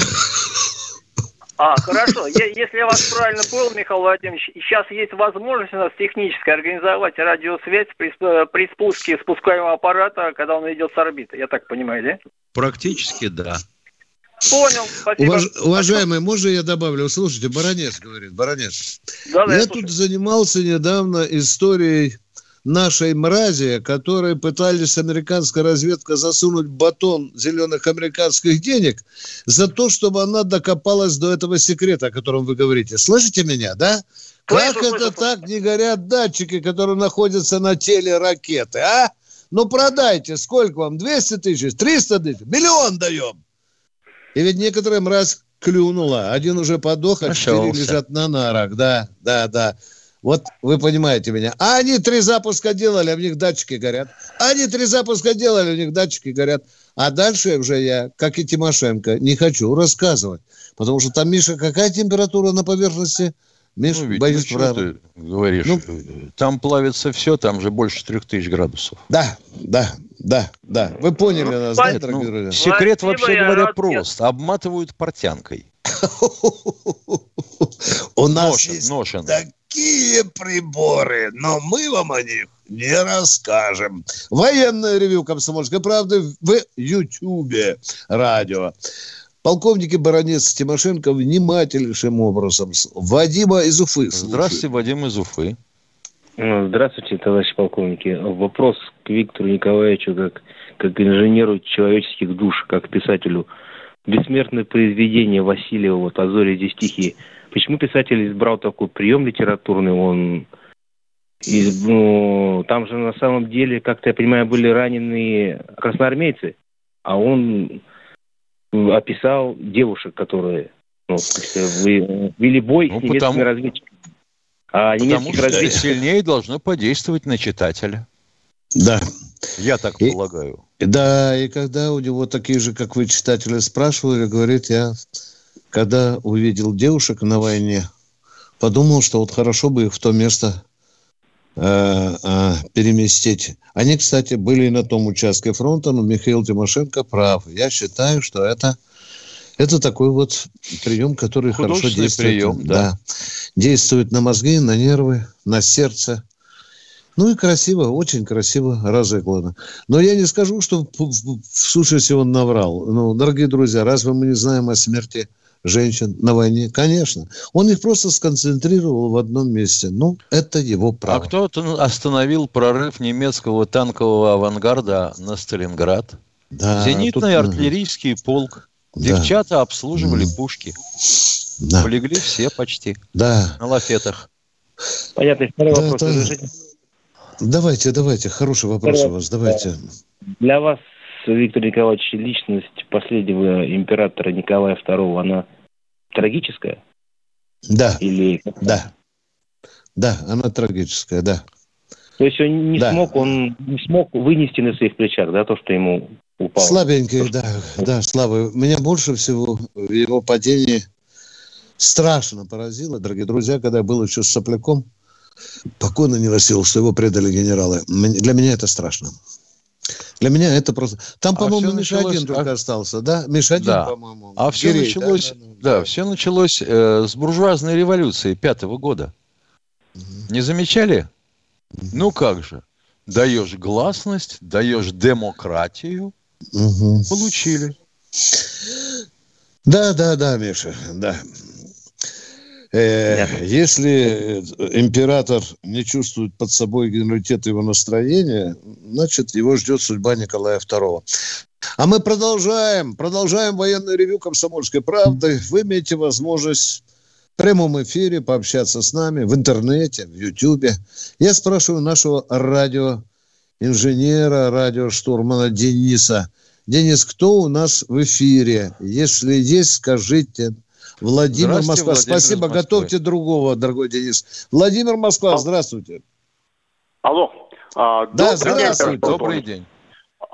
А, хорошо. Я, если я вас правильно понял, Михаил Владимирович, сейчас есть возможность у нас технически организовать радиосвязь при, при спуске спускаемого аппарата, когда он идет с орбиты. Я так понимаю, да? Практически да. Понял, спасибо. Уваж, уважаемый, можно я добавлю? Слушайте, Баранец говорит, Баранец. Да, я, я тут занимался недавно историей нашей мрази, которые пытались американская разведка засунуть батон зеленых американских денег за то, чтобы она докопалась до этого секрета, о котором вы говорите. Слышите меня, да? Как слышу, это слышу. так не горят датчики, которые находятся на теле ракеты, а? Ну продайте, сколько вам? 200 тысяч, 300 тысяч, миллион даем. И ведь некоторым раз клюнула. Один уже подох, а четыре лежат на нарах. Да, да, да. Вот вы понимаете меня. А они три запуска делали, а у них датчики горят. Они три запуска делали, у них датчики горят. А дальше уже я, как и Тимошенко, не хочу рассказывать. Потому что там, Миша, какая температура на поверхности? Миша, ну, ведь, боюсь, ну, правда. ты говоришь? Ну, там плавится все, там же больше трех тысяч градусов. Да, да, да, да. Вы поняли нас, да, дорогие ну, Секрет, вообще говоря, прост. Обматывают портянкой. У нас есть такие приборы, но мы вам о них не расскажем. Военное ревю «Комсомольской правды» в Ютьюбе радио. Полковники баронец Тимошенко внимательнейшим образом. Вадима из Уфы. Здравствуйте, Вадим из Уфы. Ну, здравствуйте, товарищи полковники. Вопрос к Виктору Николаевичу, как, как инженеру человеческих душ, как писателю. Бессмертное произведение Васильева, вот «О зоре здесь стихи». Почему писатель избрал такой прием литературный? Он из, ну, там же на самом деле, как-то я понимаю, были раненые красноармейцы, а он описал девушек, которые ну, вели бой ну, с немецкими потому... разведчиками. А потому что разведчиков... сильнее должно подействовать на читателя. Да. Я так и, полагаю. Да, и когда у него такие же, как вы, читатели спрашивали, говорит, я, когда увидел девушек на войне, подумал, что вот хорошо бы их в то место Э, э, переместить. Они, кстати, были и на том участке фронта, но Михаил Тимошенко прав. Я считаю, что это, это такой вот прием, который хорошо действует. прием, да. да. Действует на мозги, на нервы, на сердце. Ну и красиво, очень красиво разыграно. Но я не скажу, что в, сущности он наврал. Ну, дорогие друзья, разве мы не знаем о смерти женщин на войне? Конечно. Он их просто сконцентрировал в одном месте. Ну, это его право. А кто остановил прорыв немецкого танкового авангарда на Сталинград? Да, Зенитный тут... артиллерийский полк. Девчата да. обслуживали mm. пушки. Да. Полегли все почти. Да. На лафетах. Понятно. Второй да, вопрос. Это... Давайте, давайте. Хороший вопрос Второй... у вас. Давайте. Для вас, Виктор Николаевич, личность последнего императора Николая II, она трагическая? Да. Или... Да. Да, она трагическая, да. То есть он не да. смог, он не смог вынести на своих плечах, да, то, что ему упало. Слабенький, да, да, слабый. Меня больше всего в его падении страшно поразило, дорогие друзья, когда я был еще с сопляком, покойно не носил, что его предали генералы. Для меня это страшно. Для меня это просто... Там, а по-моему, Миша началось... один только остался, да? Миша один, да. по-моему. А все Гирей, началось, да, да, да. да, все началось э, с буржуазной революции пятого года. Угу. Не замечали? Угу. Ну как же? Даешь гласность, даешь демократию. Угу. Получили. Да, да, да, Миша, да. Э, если император не чувствует под собой генералитет его настроения, значит, его ждет судьба Николая II. А мы продолжаем, продолжаем военное ревю «Комсомольской правды». Вы имеете возможность в прямом эфире пообщаться с нами в интернете, в Ютьюбе. Я спрашиваю нашего радиоинженера, радиоштурмана Дениса. Денис, кто у нас в эфире? Если есть, скажите Владимир Москва. Владимир Спасибо. Готовьте другого, дорогой Денис. Владимир Москва, здравствуйте. Алло. А, да, здравствуйте. День, добрый день.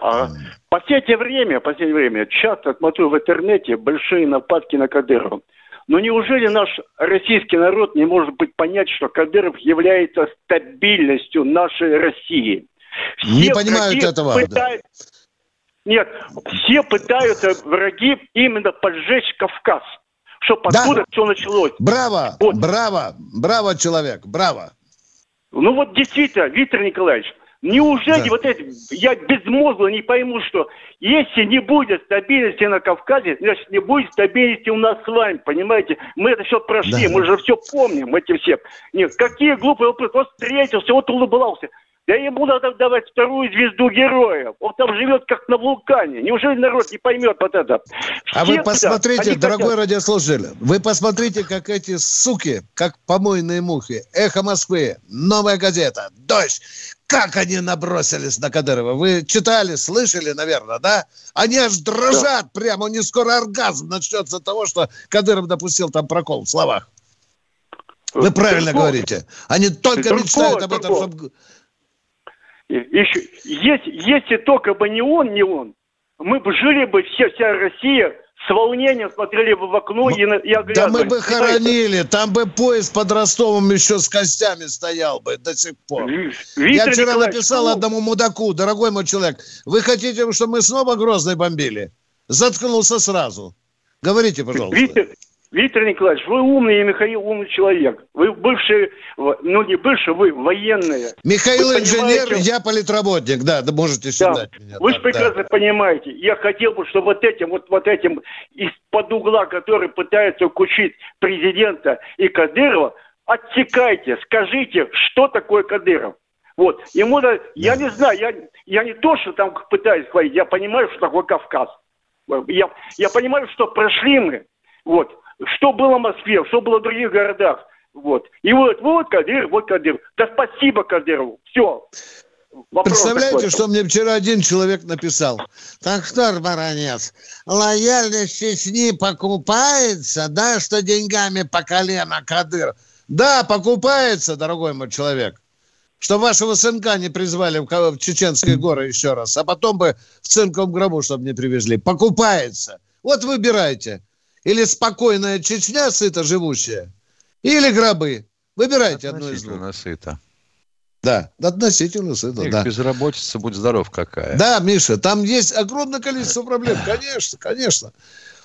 А, последнее время, последнее время часто смотрю в интернете большие нападки на Кадырова. Но неужели наш российский народ не может быть понять, что Кадыров является стабильностью нашей России? Все не понимают этого. Пытают... Нет, все пытаются враги именно поджечь Кавказ чтобы да. откуда все началось. Браво, вот. браво, браво, человек, браво. Ну вот действительно, Виктор Николаевич, неужели да. вот эти, я безмозгло не пойму, что если не будет стабильности на Кавказе, значит не будет стабильности у нас с вами, понимаете? Мы это все прошли, да. мы же все помним, эти все. Нет, какие глупые вопросы, вот встретился, вот улыбался. Да ему надо давать вторую звезду героя. Он там живет как на вулкане. Неужели народ не поймет вот это? Все а вы посмотрите, туда, дорогой хотят... радиослушатель, вы посмотрите, как эти суки, как помойные мухи, «Эхо Москвы», «Новая газета», «Дождь», как они набросились на Кадырова. Вы читали, слышали, наверное, да? Они аж дрожат да. прямо, у них скоро оргазм начнется от того, что Кадыров допустил там прокол в словах. Вы правильно Тырков. говорите. Они только Тырков, мечтают об этом, чтобы... Еще, если, если только бы не он, не он, мы бы жили бы все, вся Россия с волнением смотрели бы в окно и, и оглядывались. Да мы бы хоронили, там бы поезд под Ростовом еще с костями стоял бы до сих пор. Виктор Я вчера написал ну... одному мудаку, дорогой мой человек, вы хотите, чтобы мы снова Грозный бомбили? Заткнулся сразу. Говорите, пожалуйста. Виктор, Виктор Николаевич, вы умный и Михаил умный человек. Вы бывшие, ну не бывшие, вы военные. Михаил вы инженер, я политработник, да, да можете считать да. меня. Вы же прекрасно да. понимаете. Я хотел бы, чтобы вот этим, вот, вот этим из-под угла, который пытается кучить президента и Кадырова, отсекайте, скажите, что такое Кадыров. Вот. Ему, да, я не знаю, я, я не то, что там пытаюсь говорить, я понимаю, что такое Кавказ. Я, я понимаю, что прошли мы. Вот что было в Москве, что было в других городах. Вот. И вот, вот Кадыров, вот Кадыров. Да спасибо Кадырову. Все. Вопрос Представляете, такой. что мне вчера один человек написал? Так что, баронец, лояльность Чечни покупается, да, что деньгами по колено Кадыров? Да, покупается, дорогой мой человек. Что вашего сынка не призвали в Чеченские горы еще раз, а потом бы в цинковом гробу, чтобы не привезли. Покупается. Вот выбирайте. Или спокойная Чечня, сыто живущая, или гробы. Выбирайте одно из двух. сыто. Да, относительно сыто, да. Безработица, будь здоров какая. Да, Миша, там есть огромное количество проблем, конечно, конечно.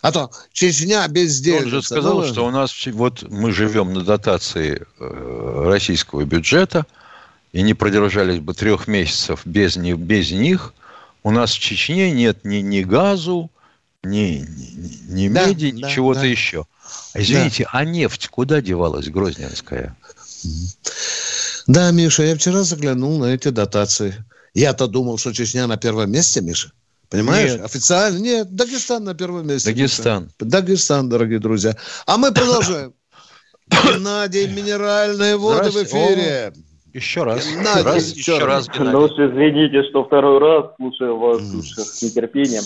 А то Чечня бездельница. Он же сказал, ну, что у нас вот мы живем на дотации э, российского бюджета, и не продержались бы трех месяцев без, них, без них. У нас в Чечне нет ни, ни газу, ни, ни, ни да, меди, да, чего-то да. еще. Извините, да. а нефть куда девалась, Грозненская? Да, Миша, я вчера заглянул на эти дотации. Я-то думал, что Чечня на первом месте, Миша. Понимаешь? Нет. Официально. Нет, Дагестан на первом месте. Дагестан. Миша. Дагестан, дорогие друзья. А мы продолжаем. Геннадий, минеральные воды в эфире. Еще раз. Геннадий, раз еще, еще раз, Геннадий. Ну, извините, что второй раз слушаю вас mm. с нетерпением.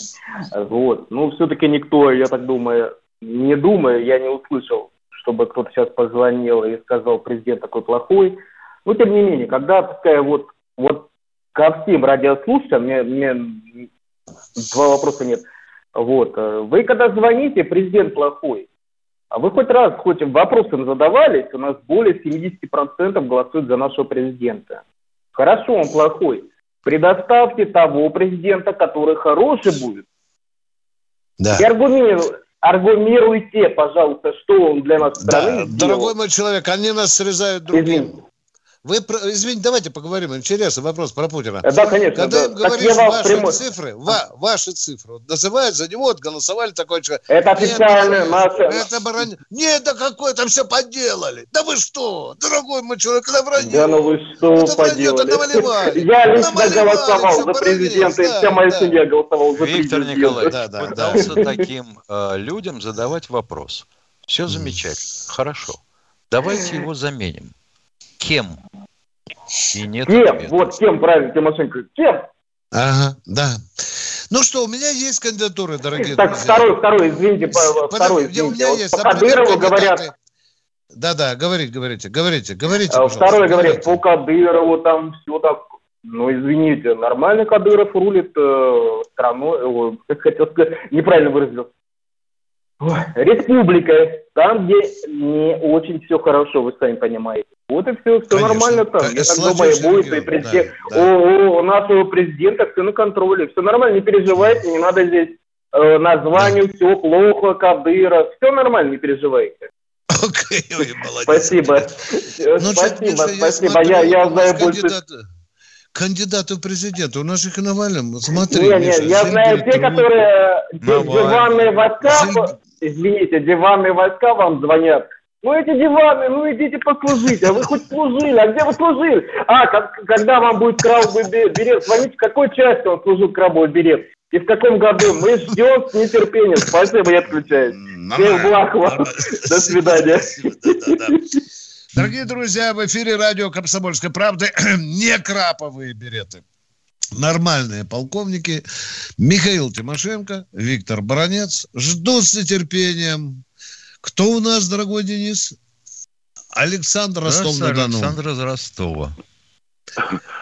Вот. Ну, все-таки никто, я так думаю, не думаю, я не услышал, чтобы кто-то сейчас позвонил и сказал, президент такой плохой. Но, тем не менее, когда такая вот, вот ко всем радиослушателям, мне, мне два вопроса нет. Вот. Вы когда звоните, президент плохой, а вы хоть раз хоть вопросом задавались, у нас более 70% голосуют за нашего президента. Хорошо, он плохой. Предоставьте того президента, который хороший будет. Да. И аргументируйте, аргумируйте, пожалуйста, что он для нас да, Дорогой мой человек, они нас срезают другим. Извините. Вы, извините, давайте поговорим. Интересный вопрос про Путина. Да, конечно. Когда да. им говоришь ваши прямой... цифры, ва, ваши цифры, вот называют за него, вот голосовали такой человек. Это официальная масса. Это барон... Нет, да какое там все поделали. Да вы что, дорогой мой человек, это вранье. Да ну вы что это поделали. Вранье, Я лично голосовал за президента, и вся моя семья голосовала за президента. Виктор Николаевич да, да, пытался таким э, людям задавать вопрос. Все замечательно, хорошо. Давайте его заменим. Кем? И нет кем? Ответа. Вот кем, правильно, Тимошенко. Кем? Ага, да. Ну что, у меня есть кандидатуры, дорогие так, друзья. второй, второй, извините, Под... второй, извините. У меня вот есть, по Кадырову говорят... Да-да, говорите, говорите, говорите, говорите, а, Второй говорит, по Кадырову там все так... Ну, извините, нормально Кадыров рулит э, страной, э, хотел сказать, неправильно выразился республикой, там, где не очень все хорошо, вы сами понимаете. Вот и все, все Конечно. нормально там. Я так думаю, будет и президент. Да, да. У, у нашего президента все на контроле, все нормально, не переживайте, не надо здесь э, названию, да. все плохо, Кадыра, все нормально, не переживайте. Окей, молодец. Спасибо. Ну, спасибо, спасибо. Я, я знаю больше кандидаты в президенты. У нас их и Навальным. Смотри, не, Миша, не, я знаю те, которые диванные войска, извините, диванные войска вам звонят. Ну эти диваны, ну идите послужите, а вы хоть служили, а где вы служили? А, как, когда вам будет крабовый берет, звоните, в какой части он служил крабовый берет? И в каком году? Мы ждем с нетерпением. Спасибо, я отключаюсь. Всем благ вам. До свидания. Дорогие друзья, в эфире радио «Комсомольской правды» не краповые береты. Нормальные полковники. Михаил Тимошенко, Виктор Баранец. Жду с нетерпением. Кто у нас, дорогой Денис? Александр Ростов-на-Дону. Александр из Ростова.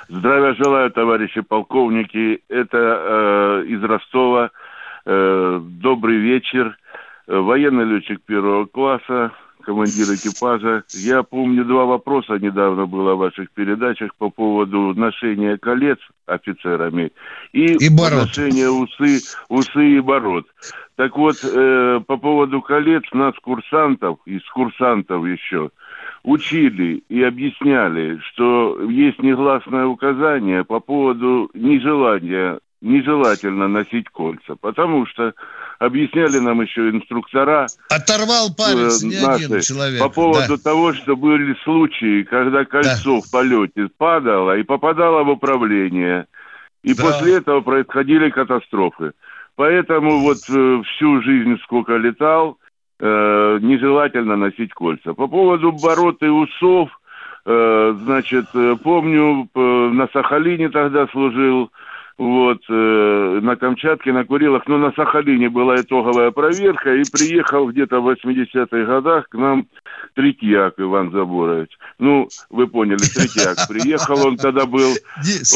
Здравия желаю, товарищи полковники. Это э, из Ростова. Э, добрый вечер. Э, военный летчик первого класса, командир экипажа. Я помню два вопроса недавно было в ваших передачах по поводу ношения колец офицерами и, и ношения усы, усы и бород. Так вот, э, по поводу колец нас курсантов, из курсантов еще, учили и объясняли, что есть негласное указание по поводу нежелания, нежелательно носить кольца, потому что объясняли нам еще инструктора. Оторвал палец э, не наши, один человек. По поводу да. того, что были случаи, когда кольцо да. в полете падало и попадало в управление. И да. после этого происходили катастрофы. Поэтому вот э, всю жизнь, сколько летал, э, нежелательно носить кольца. По поводу бород и усов, э, значит, э, помню, на Сахалине тогда служил, вот, э, на Камчатке, на Курилах, но на Сахалине была итоговая проверка, и приехал где-то в 80-х годах к нам Третьяк Иван Заборович. Ну, вы поняли, Третьяк приехал, он тогда был...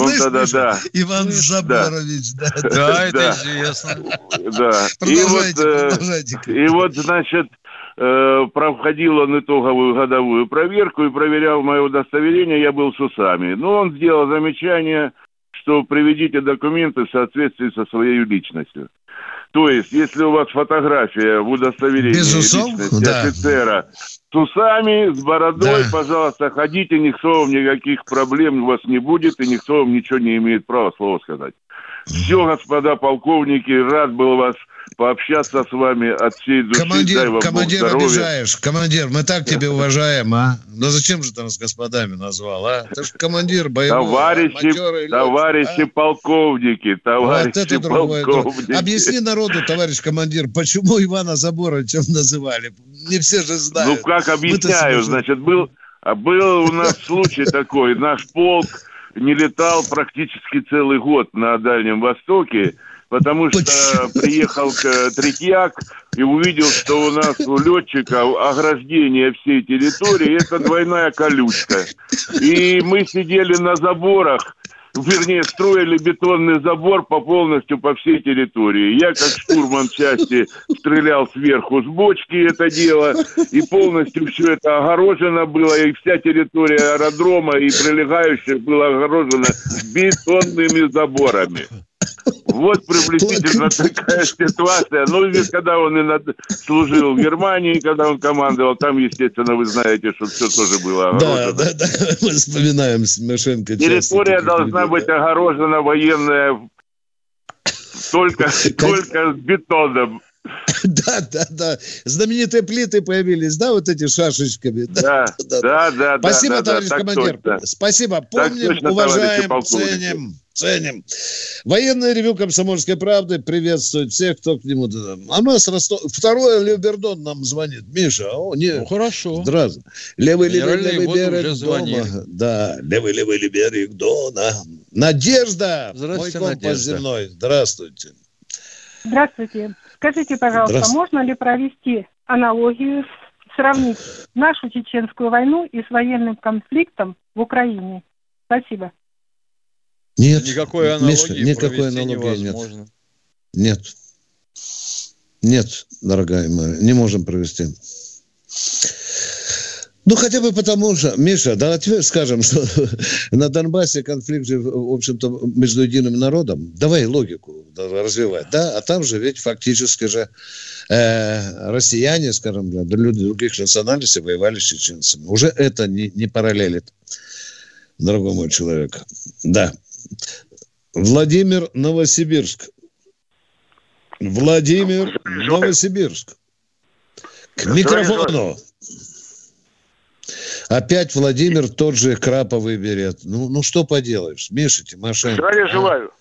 Он тогда, да. Иван Заборович, да. Да, это известно. Да. Продолжайте, продолжайте. И вот, значит, э, проходил он итоговую годовую проверку и проверял мое удостоверение, я был с усами. Ну, он сделал замечание, что приведите документы в соответствии со своей личностью. То есть, если у вас фотография в удостоверении Без усов? личности да. офицера с усами, с бородой, да. пожалуйста, ходите, никто вам никаких проблем у вас не будет, и никто вам ничего не имеет права слова сказать. Все, господа полковники, рад был вас пообщаться с вами от всей души. Командир, Дай вам командир обижаешь. Командир, мы так тебя уважаем, а? Ну зачем же ты нас господами назвал, а? Ты же командир боевой. Товарищи, товарищи а? полковники, товарищи вот это полковники. Объясни народу, товарищ командир, почему Ивана Заборовича называли? Не все же знают. Ну как объясняю, значит, был, был у нас случай такой, наш полк не летал практически целый год на Дальнем Востоке, потому что приехал Третьяк и увидел, что у нас у летчика ограждение всей территории – это двойная колючка. И мы сидели на заборах, вернее, строили бетонный забор по полностью по всей территории. Я, как штурман части, стрелял сверху с бочки это дело, и полностью все это огорожено было, и вся территория аэродрома и прилегающих была огорожена бетонными заборами. Вот приблизительно такая ситуация. Ну, ведь когда он и над... служил в Германии, когда он командовал, там, естественно, вы знаете, что все тоже было огорожено. Да, да, да. Мы вспоминаем Смешенко. Территория должна быть огорожена военная только, только с бетоном. Да, да, да. Знаменитые плиты появились, да, вот эти шашечками. Да, да, да. да Спасибо, да, товарищ да, командир. Точно. Спасибо. Помним, точно, уважаем, ценим. Ценим. Военное ревю «Комсомольской правды» приветствует всех, кто к нему... А нас Ростов... Второе Лебердон нам звонит. Миша, о, не... Ну, хорошо. Здравствуй. Левый, левый, левый берег дома. Да, левый, левый, левый берег Дона. Надежда, Здравствуйте, мой компас Надежда. земной. Здравствуйте. Здравствуйте. Скажите, пожалуйста, можно ли провести аналогию, сравнить нашу чеченскую войну и с военным конфликтом в Украине? Спасибо. Нет. Никакой аналогии Миша, никакой аналогии невозможно. нет. Нет. Нет, дорогая моя, не можем провести. Ну, хотя бы потому что, Миша, давайте скажем, что на Донбассе конфликт же, в общем-то, между единым народом. Давай логику развивать, да? А там же ведь фактически же э, россияне, скажем, да, люди других национальностей воевали с чеченцами. Уже это не, не параллелит, дорогой мой человек. Да. Владимир Новосибирск. Владимир Новосибирск. К микрофону. Опять Владимир тот же краповый берет. Ну, ну что поделаешь, Миша Тимошенко. Здравия а? желаю.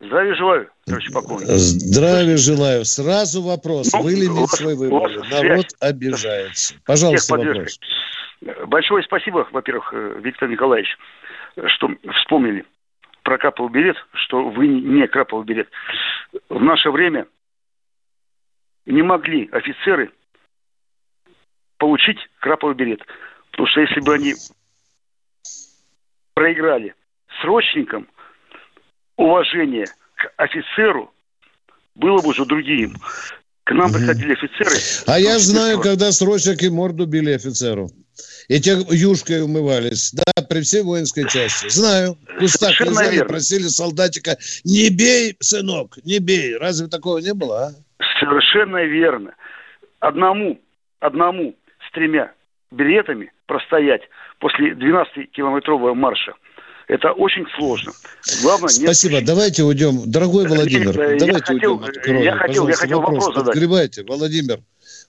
Здравия желаю, товарищ полковник. Здравия желаю. Сразу вопрос. Ну, вас- свой выбор. Народ связь. обижается. Пожалуйста, вопрос. Большое спасибо, во-первых, э, Виктор Николаевич, что вспомнили про краповый берет, что вы не краповый берет. В наше время не могли офицеры получить краповый берет. Потому что если бы они проиграли срочникам, уважение к офицеру было бы уже другим. К нам приходили офицеры. А я знаю, когда срочники морду били офицеру. И те юшкой умывались. Да, при всей воинской части. Знаю. В кустах лежали, просили солдатика, не бей, сынок, не бей. Разве такого не было, а? Совершенно верно. Одному, одному с тремя билетами простоять после 12-километрового марша это очень сложно. Главное, Спасибо. Нет... Давайте уйдем. Дорогой Владимир, я давайте хотел, уйдем от крови. Я хотел, я хотел вопрос, вопрос задать. Открывайте, Владимир.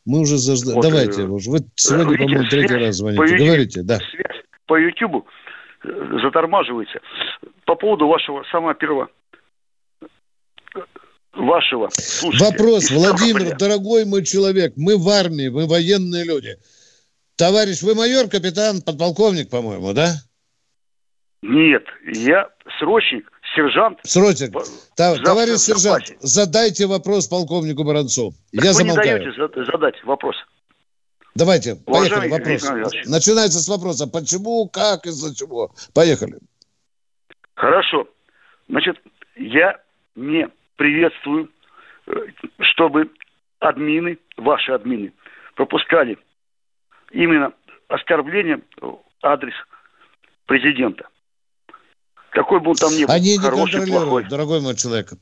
Мы уже заждали. Вот, давайте. Э, вы сегодня, по-моему, третий раз звоните. По Говорите, да. Связь по Ютубу э, затормаживается. По поводу вашего самого первого вашего. Слушайте, Вопрос, Владимир, дорогой мой человек, мы в армии, мы военные люди. Товарищ, вы майор, капитан, подполковник, по-моему, да? Нет, я срочник, сержант. Срочник. Та, товарищ сержант, задайте вопрос полковнику Баранцу. Так я вы замолкаю. не даете задать вопрос. Давайте, Уважаемый поехали, вопрос. Начинается с вопроса, почему, как, из-за чего. Поехали. Хорошо. Значит, я не приветствую, э, чтобы админы, ваши админы, пропускали именно оскорбление в адрес президента. Какой бы он там ни был, Они хороший, не плохой. дорогой мой человек.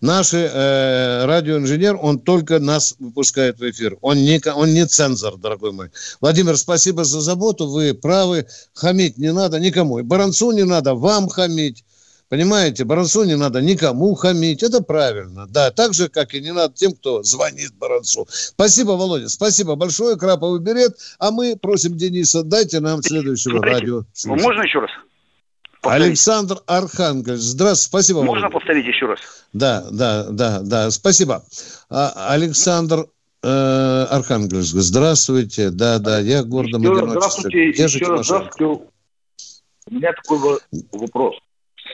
Наш э, радиоинженер, он только нас выпускает в эфир. Он не, он не цензор, дорогой мой. Владимир, спасибо за заботу. Вы правы. Хамить не надо никому. И Баранцу не надо вам хамить. Понимаете, Баранцу не надо никому хамить. Это правильно. Да, так же, как и не надо тем, кто звонит Баранцу. Спасибо, Володя. Спасибо большое. Краповый берет. А мы просим Дениса, дайте нам следующего радио. Можно еще раз? Повторить. Александр Архангельск. Здравствуйте, спасибо. Можно вам. повторить еще раз? Да, да, да, да, спасибо. А, Александр э, Архангельск. Здравствуйте, да, да, я гордо Здравствуйте, еще раз здравствуйте. У меня такой вопрос.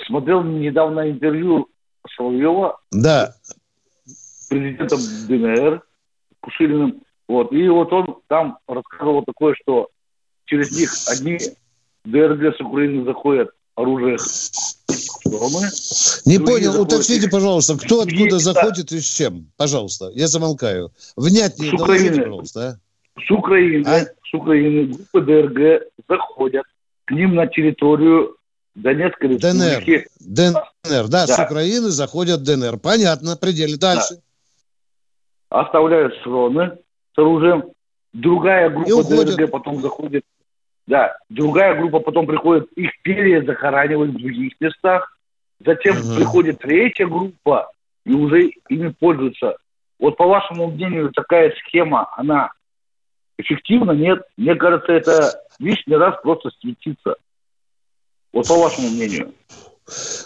Смотрел недавно интервью Соловьева. Да. Президентом ДНР Кушилиным. Вот. И вот он там рассказывал такое, что через них одни ДРГ с Украины заходят оружие стороны. Не понял, заходят... уточните, пожалуйста, кто откуда заходит и с чем? Пожалуйста, я замолкаю. Внятнее с Украины, пожалуйста. А? С Украины, а? с Украины группы ДРГ заходят к ним на территорию Донецкой республики. ДНР. ДНР, да, да, с Украины заходят ДНР. Понятно, пределе. Дальше. Да. Оставляют шроны с оружием. Другая группа ДРГ потом заходит да, другая группа потом приходит, их перезахоранивают в других местах. Затем угу. приходит третья группа, и уже ими пользуются. Вот по вашему мнению, такая схема, она эффективна? Нет? Мне кажется, это лишний раз просто светится. Вот по вашему мнению.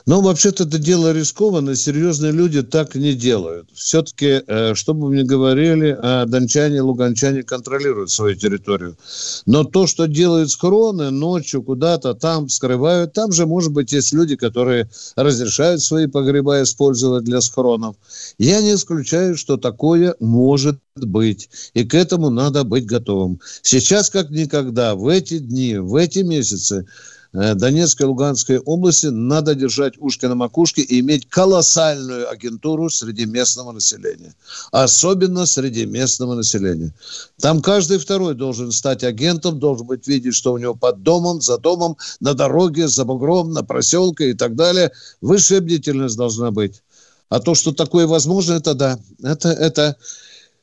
Ну, вообще-то это дело рискованно, серьезные люди так не делают. Все-таки, э, что бы ни говорили, а дончане, луганчане контролируют свою территорию. Но то, что делают схроны ночью куда-то там скрывают, там же, может быть, есть люди, которые разрешают свои погреба использовать для схронов. Я не исключаю, что такое может быть. И к этому надо быть готовым. Сейчас, как никогда, в эти дни, в эти месяцы, Э, Донецкой и Луганской области надо держать ушки на макушке и иметь колоссальную агентуру среди местного населения. Особенно среди местного населения. Там каждый второй должен стать агентом, должен быть видеть, что у него под домом, за домом, на дороге, за бугром, на проселке и так далее. Высшая бдительность должна быть. А то, что такое возможно, это да. Это, это,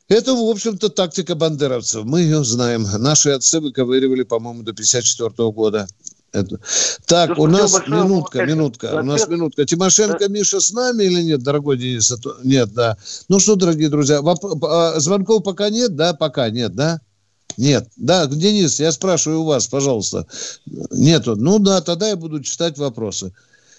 это, в общем-то, тактика бандеровцев. Мы ее знаем. Наши отцы выковыривали, по-моему, до 1954 года. Это. Так, ну, у нас минутка, минутка, у нас минутка. Тимошенко, Миша с нами или нет, дорогой Денис? Нет, да. Ну что, дорогие друзья, а, звонков пока нет, да? Пока нет, да? Нет. Да, Денис, я спрашиваю у вас, пожалуйста. Нету. Ну да, тогда я буду читать вопросы.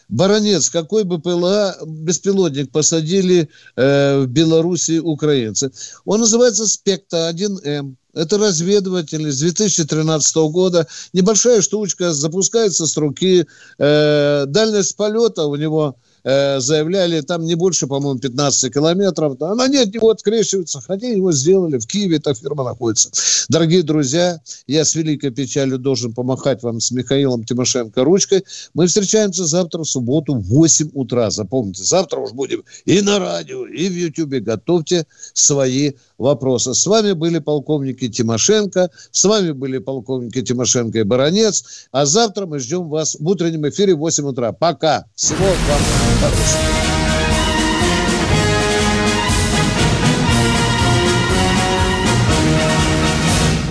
Баронец, какой бы ПЛА беспилотник посадили э, в Беларуси украинцы? Он называется Спекта 1М. Это разведыватель с 2013 года. Небольшая штучка, запускается с руки. Э, дальность полета у него Э, заявляли, там не больше, по-моему, 15 километров. Да, она нет, него открещиваются, хотя его сделали. В Киеве эта фирма находится. Дорогие друзья, я с великой печалью должен помахать вам с Михаилом Тимошенко ручкой. Мы встречаемся завтра в субботу в 8 утра. Запомните, завтра уж будем и на радио, и в Ютьюбе. Готовьте свои вопросы. С вами были полковники Тимошенко, с вами были полковники Тимошенко и Баранец. А завтра мы ждем вас в утреннем эфире в 8 утра. Пока. Всего вам host.